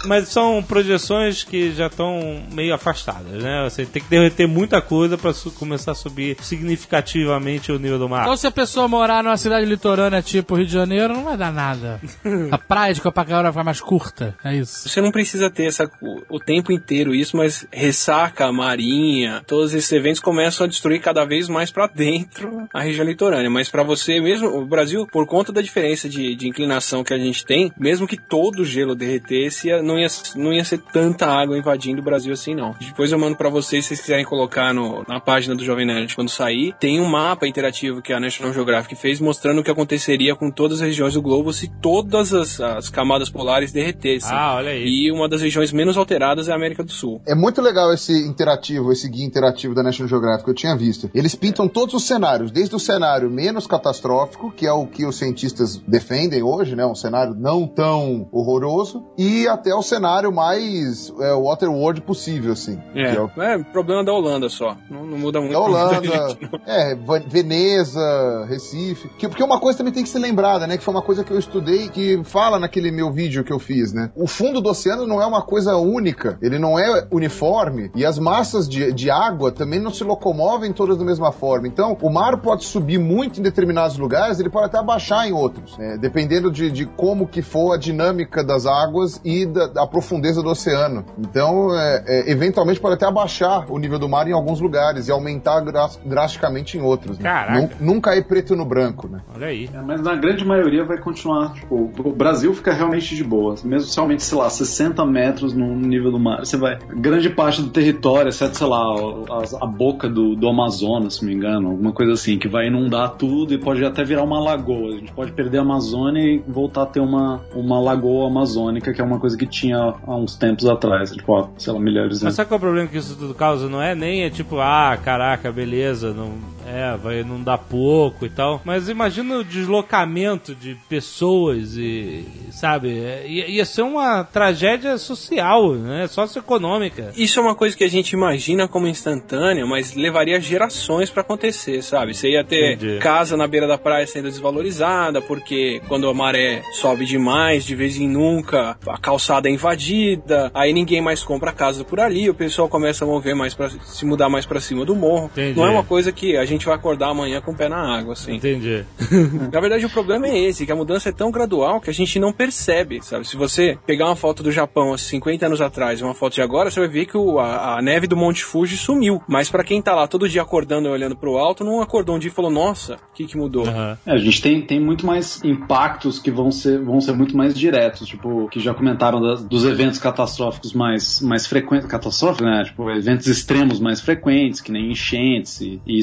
Mas são projeções que já estão meio afastadas, né? Você tem que derreter muita coisa pra su- começar a subir significativamente o nível do mar. Então se a pessoa morar numa cidade litorânea tipo Rio de Janeiro, não vai dar nada. A praia de Copacabana vai ficar mais curta, é isso. Você não precisa ter essa, o, o tempo inteiro isso, mas ressaca, marinha, todos esses eventos começam a destruir cada vez mais pra dentro a região litorânea. Mas pra você mesmo, o Brasil, por conta da diferença de, de inclinação que a gente tem, mesmo que todo o gelo derretesse, não ia, não ia ser tanta água invadindo o Brasil assim, não. Depois eu mando pra vocês, se vocês quiserem colocar no- na página do Jovem Nerd quando sair, tem um mapa interativo que a National Geographic fez mostrando o que aconteceria com todas as regiões do globo se todas as, as camadas polares derretessem. Ah, olha aí. E uma das regiões menos alteradas é a América do Sul. É muito legal esse interativo, esse guia interativo da National Geographic, eu tinha visto. Eles pintam todos os cenários, desde o cenário menos catastrófico, que é o que os cientistas defendem hoje, né? Um cenário não tão horroroso, e até o cenário mais é, waterworld possível, assim. É, é o é problema da Holanda só. Não, não muda muito. da Holanda, é, Veneza, Recife. Que, porque uma coisa também tem que ser lembrada, né? Que foi uma coisa que eu estudei que fala naquele meu vídeo que eu fiz, né? O fundo do oceano não é uma coisa única, ele não é uniforme e as massas de, de água também não se locomovem todas da mesma forma. Então, o mar pode subir muito em determinados lugares, ele pode até abaixar em outros, né? dependendo de, de como que for a dinâmica das águas e da, da profundeza do oceano. Então, é, é, eventualmente pode até abaixar o nível do mar em alguns lugares e aumentar dras- drasticamente em outros. Né? Caraca. Nun- Nunca é preto no branco, né? Olha aí. É, mas na grande maioria vai continuar. Tipo, o Brasil fica realmente de boa. Mesmo se aumente, sei lá, 60 metros no nível do mar, você vai. Grande parte do território, exceto, sei lá, a, a boca do, do Amazonas, se não me engano, alguma coisa assim, que vai inundar tudo e pode até virar uma lagoa. A gente pode perder a Amazônia e voltar a ter uma, uma lagoa amazônica, que é uma coisa que tinha há uns tempos atrás, tipo, ó, sei lá, milhares de Mas anos. sabe qual é o problema que isso tudo causa? Não é nem é tipo, ah, caraca, beleza, não, é, vai não dá pouco e tal. Mas imagina o deslocamento de pessoas e, sabe, é, ia, ser uma tragédia social, né? Socioeconômica. Isso é uma coisa que a gente imagina como instantânea, mas levaria gerações pra acontecer, sabe? Você ia ter Entendi. casa na beira da praia sendo desvalorizada, porque quando a maré sobe demais, de vez em nunca, a calçada é invadida, aí ninguém mais compra casa por ali, o pessoal começa a mover mais para se mudar mais pra cima do morro. Entendi. Não é uma coisa que a gente vai acordar amanhã com o pé na água, assim. Entendi. Na verdade, o problema é esse, que a mudança é tão gradual que a gente não percebe, sabe? Se você pegar uma foto do Japão há 50 anos atrás e uma foto de agora, você vai ver que o- a, a neve do Monte Fuji sumiu. Mas pra quem tá lá todo dia acordando e olhando pro alto, não acordou um dia e falou, nossa, o que que mudou? Aham. É, a gente tem, tem muito mais impactos que vão ser, vão ser muito mais diretos, tipo, que já comentaram das- dos eventos catastróficos mais, mais frequentes, catastróficos, né? Tipo, eventos extremos mais frequentes, que nem enchentes e, e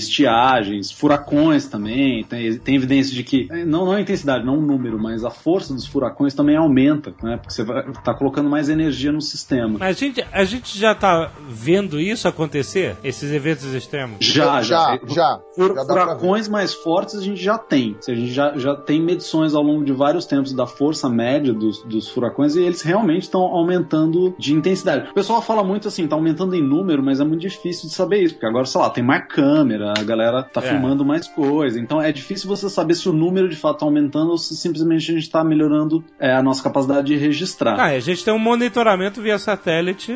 furacões também, tem, tem evidência de que, é, não, não a intensidade, não o número, mas a força dos furacões também aumenta, né? Porque você vai, tá colocando mais energia no sistema. Mas a gente, a gente já tá vendo isso acontecer? Esses eventos extremos? Já, já, já. já. Fur- Já furacões mais fortes a gente já tem. A gente já, já tem medições ao longo de vários tempos da força média dos, dos furacões e eles realmente estão aumentando de intensidade. O pessoal fala muito assim, tá aumentando em número, mas é muito difícil de saber isso, porque agora, sei lá, tem mais câmera, a galera tá É. filmando mais coisa. Então é difícil você saber se o número de fato tá aumentando ou se simplesmente a gente tá melhorando é, a nossa capacidade de registrar. Ah, a gente tem um monitoramento via satélite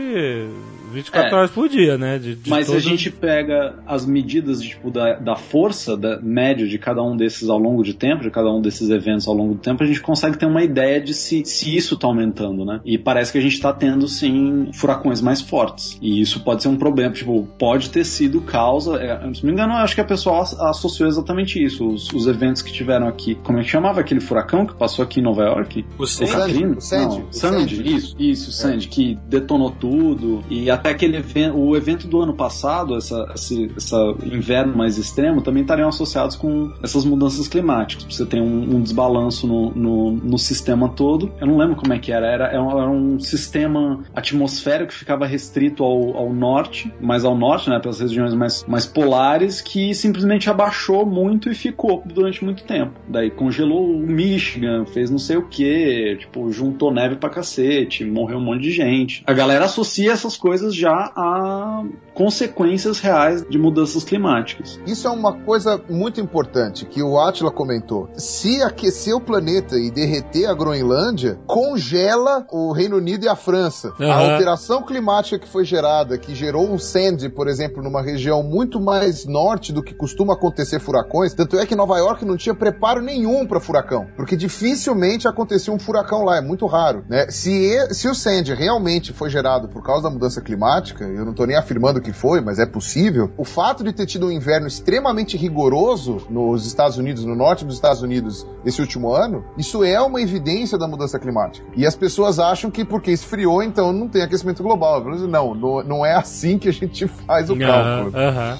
24 É. horas por dia, né? De, de Mas se a gente pega as medidas tipo, da, da força da média de cada um desses ao longo de tempo, de cada um desses eventos ao longo do tempo, a gente consegue ter uma ideia de se, se isso está aumentando, né? E parece que a gente está tendo, sim, furacões mais fortes. E isso pode ser um problema. Tipo, pode ter sido causa. é, se não me engano, acho que a pessoa as- associou exatamente isso. Os, os eventos que tiveram aqui. Como é que chamava aquele furacão que passou aqui em Nova York? O Sandy. O Sandy, Não, o Sandy, Sandy. isso, isso, o Sandy, que detonou tudo. E até aquele evento, o evento do ano passado, essa, esse essa inverno mais extremo, também estariam associados com essas mudanças climáticas. Você tem um, um desbalanço no, no, no sistema todo. Eu não lembro como é que era. Era, era um- era um sistema atmosférico que ficava restrito ao, ao norte, mais ao norte, né, pelas regiões mais, mais polares, que simplesmente abaixou muito e ficou durante muito tempo. Daí congelou o Michigan, fez não sei o que, tipo, juntou neve pra cacete, morreu um monte de gente. A galera associa essas coisas já a consequências reais de mudanças climáticas. Isso é uma coisa muito importante que o Atila comentou. Se aquecer o planeta e derreter a Groenlândia, congela o Reino Unido e a França. A Aham. alteração climática que foi gerada, que gerou um Sandy, por exemplo, numa região muito mais norte do que costuma acontecer furacões, tanto é que Nova York não tinha preparo nenhum para furacão, porque dificilmente acontecia um furacão lá, é muito raro, né? Se, se o Sandy realmente foi gerado por causa da mudança climática, eu não tô nem afirmando que foi, mas é possível, o fato de ter tido um inverno extremamente rigoroso nos Estados Unidos, no norte dos Estados Unidos, esse último ano, isso é uma evidência da mudança climática. E as pessoas acham que porque esfriou, então não tem aquecimento global. Assim, Não, não, não é assim que a gente faz o cálculo. Aham.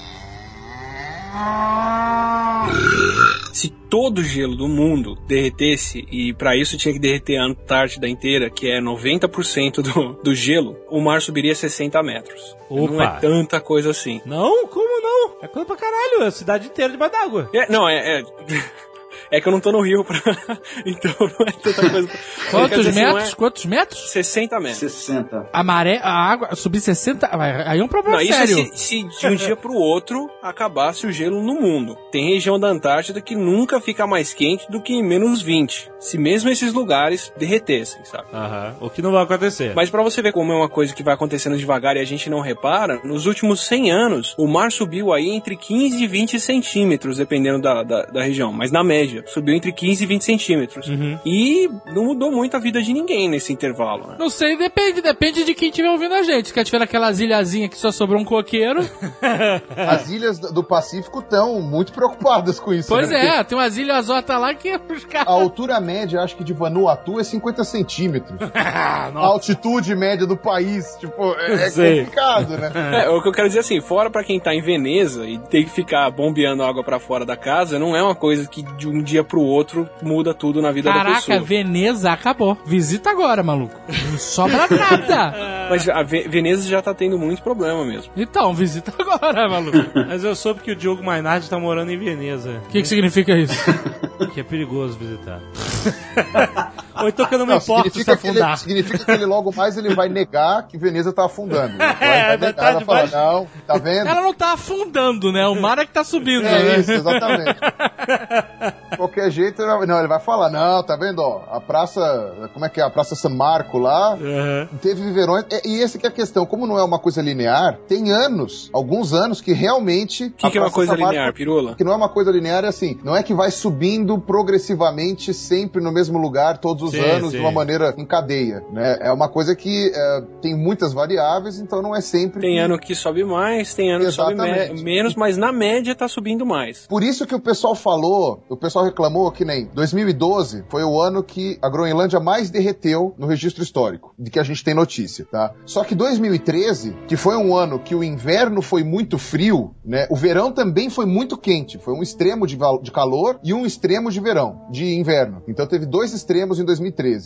Se todo o gelo do mundo derretesse, e para isso tinha que derreter a Antártida inteira, que é 90% do, do gelo, o mar subiria 60 metros. Não é Opa. tanta coisa assim. Não? Como não? É coisa pra caralho. É a cidade inteira debaixo d'água. É, não, é, é. É que eu não tô no Rio pra. então não é tanta coisa. Quantos dizer, não metros? é Quantos metros? 60 metros. 60. A maré, a água, subir 60, vai- aí é um problema Não, isso é sério. se, se de um dia pro outro acabasse o gelo no mundo. Tem região da Antártida que nunca fica mais quente do que em menos 20. Se mesmo esses lugares derretessem, sabe? Aham. O que não vai acontecer. Mas pra você ver como é uma coisa que vai acontecendo devagar e a gente não repara, nos últimos 100 anos, o mar subiu aí entre 15 e 20 centímetros, dependendo da, da, da região. Mas na média, subiu entre 15 e 20 centímetros. E não mudou muito a vida de ninguém nesse intervalo, né? Não sei, depende, depende de quem estiver ouvindo a gente. Se quer tiver aquelas ilhazinhas que só sobrou um coqueiro. As ilhas do Pacífico estão muito preocupadas com isso. pois né? é, tem umas ilhas lá que os A caras. altura média, acho que de Vanuatu é 50 centímetros. Ah, a altitude média do país, tipo, é, é complicado, né? É, o que eu quero dizer assim, fora pra quem tá em Veneza e tem que ficar bombeando água pra fora da casa, não é uma coisa que de um dia pro outro muda tudo na vida da Caraca, pessoa. Veneza acabou. Visita agora, maluco. Não sobra nada. Mas a Ve- Veneza já tá tendo muito problema mesmo. Então, visita agora, maluco. Mas eu soube que o Diogo Mainardi tá morando em Veneza. O que, que significa isso? Que é perigoso visitar. Ou então que eu não me Não, importo se significa, que ele, afundar. significa que ele logo mais ele vai negar que Veneza tá afundando. Ele vai, É, vai negar, tá vai falar, debaixo- não, tá vendo? Ela não tá afundando, né? O mar é que tá subindo, É né? isso, exatamente. De qualquer jeito, não, ele vai falar, não, tá vendo, ó, a praça, como é que é, a Praça San Marco lá, Aham. teve viverões, e, e essa que é a questão, como não é uma coisa linear, tem anos, alguns anos que realmente... O que, que é uma coisa linear, pirula? Que não é uma coisa linear, é assim, não é que vai subindo progressivamente sempre no mesmo lugar todos os Sim, anos sim. de uma maneira em cadeia, né? É uma coisa que é, tem muitas variáveis, então não é sempre... Tem que- ano que sobe mais, tem ano que sobe me- Exatamente. menos, mas na média tá subindo mais. Por isso que o pessoal falou, o pessoal reclamou que nem 2012 foi o ano que a Groenlândia mais derreteu no registro histórico, de que a gente tem notícia, tá? Só que 2013, que foi um ano que o inverno foi muito frio, né? O verão também foi muito quente, foi um extremo de, de calor e um extremo de verão, de inverno. Então teve dois extremos em 2013.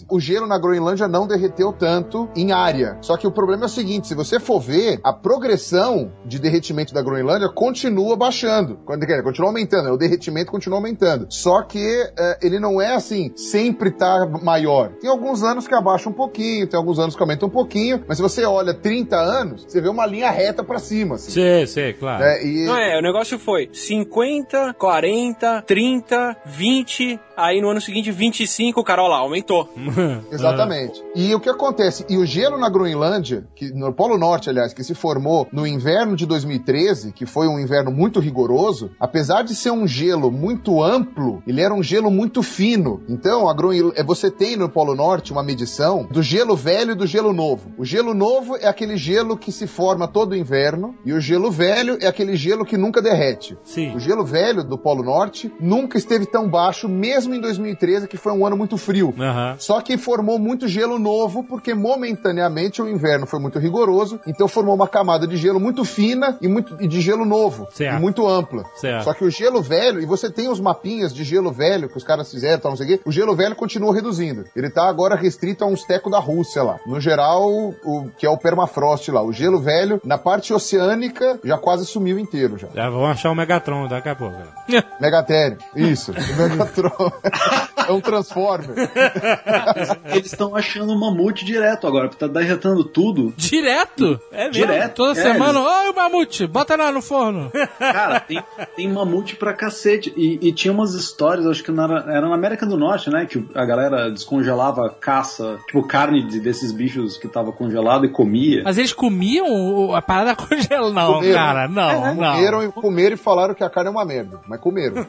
O gelo na Groenlândia não derreteu tanto em área. Só que o problema é o seguinte, se você for ver, a progressão de derretimento da Groenlândia continua baixando. Quando- quer dizer, Continua aumentando, né? o derretimento continua aumentando. Só que eh, ele não é assim, sempre tá maior. Tem alguns anos que abaixa um pouquinho, tem alguns anos que aumenta um pouquinho, mas se você olha 30 anos, você vê uma linha reta pra cima. Assim, Sei, sei, claro. né? E Não é, o negócio foi 50, 40, 30, 20, Aí no ano seguinte, 25, o cara, olha lá, aumentou. Exatamente. E o que acontece? E o gelo na Groenlândia, que no Polo Norte, aliás, que se formou no inverno de 2013, que foi um inverno muito rigoroso, apesar de ser um gelo muito amplo, ele era um gelo muito fino. Então, a Groenl... é, você tem no Polo Norte uma medição do gelo velho e do gelo novo. O gelo novo é aquele gelo que se forma todo inverno, e o gelo velho é aquele gelo que nunca derrete. Sim. O gelo velho do Polo Norte nunca esteve tão baixo, mesmo em 2013, que foi um ano muito frio. Aham. Só que formou muito gelo novo, porque momentaneamente o inverno foi muito rigoroso, então formou uma camada de gelo muito fina e, muito, e de gelo novo, Certo. e muito ampla. Certo. Só que o gelo velho, e você tem os mapinhas de gelo velho que os caras fizeram, tal, não sei o quê, o gelo velho continua reduzindo. Ele tá agora restrito a uns tecos da Rússia lá. No geral, o que é o permafrost lá. O gelo velho, na parte oceânica, já quase sumiu inteiro já. Já vão achar o Megatron daqui a pouco. Megatério, isso. O Megatron. É um Transformer. Eles estão achando o mamute direto agora, porque tá derretendo tudo. Direto? É mesmo? Direto. Toda É, semana, ô mamute, bota lá no forno. Cara, tem, tem mamute pra cacete. E, e tinha umas histórias, acho que na, era na América do Norte, né? Que a galera descongelava caça, tipo carne de- desses bichos que tava congelado e comia. Mas eles comiam o- a parada congelada. Não, Comeram. cara, não, não. Comeram e comeram e falaram que a carne é uma merda. Mas comeram.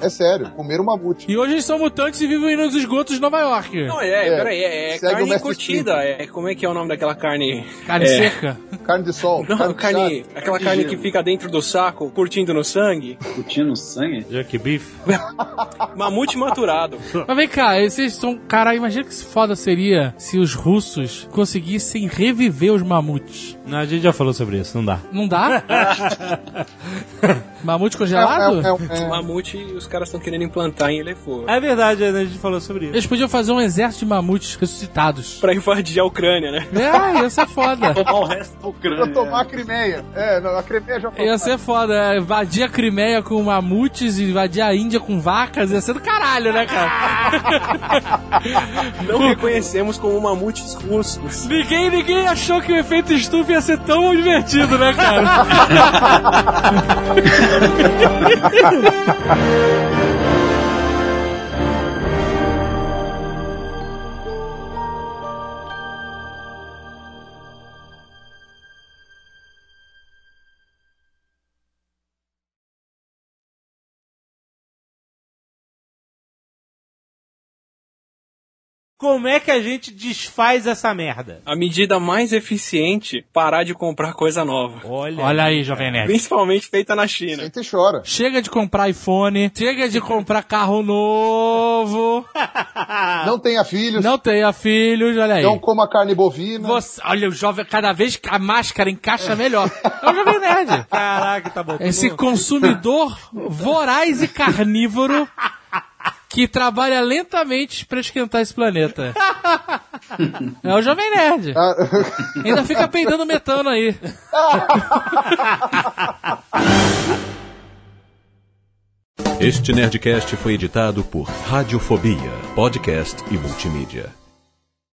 é sério, comeram mamute. E hoje eles são mutantes e vivem nos esgotos de Nova York. Não, é, É, peraí, é, é carne curtida. É, como é que é o nome daquela carne? Carne É. seca. Carne de sol. Não, carne, carne, aquela carne gelo. que fica dentro do saco, curtindo no sangue. Curtindo sangue. Junk beef. Mamute maturado. Mas vem cá, esses são. Cara, imagina que foda seria se os russos conseguissem reviver os mamutes. Não, a gente já falou sobre isso, não dá. Não dá? Mamute congelado? É, é, é, é. Mamute, os caras estão querendo implantar em elefante. É verdade, a gente falou sobre isso. Eles podiam fazer um exército de mamutes ressuscitados. Pra invadir a Ucrânia, né? É, ia ser foda. Tomar o resto da Pra Ucrânia. tomar a Crimeia. É, não, a Crimeia já foi. Ia ser foda. é, Invadir a Crimeia com mamutes, invadir a Índia com vacas, ia ser do caralho, né, cara? Não reconhecemos como mamutes russos. ninguém, ninguém achou que o efeito estufa ia ser tão divertido, né, cara? Como é que a gente desfaz essa merda? A medida mais eficiente, parar de comprar coisa nova. Olha. Olha aí, Jovem Nerd. Principalmente feita na China. Senta e chora. Chega de comprar iPhone, chega de comprar carro novo, Não tenha filhos. não tenha filhos, olha aí. Não coma carne bovina. Você, olha, o jovem, cada vez que a máscara encaixa melhor. É o Jovem Nerd. Caraca, tá bom. Esse consumidor voraz e carnívoro que trabalha lentamente pra esquentar esse planeta. É o Jovem Nerd. Ah, Ainda fica peidando metano aí. Este Nerdcast foi editado por Radiofobia, podcast e multimídia.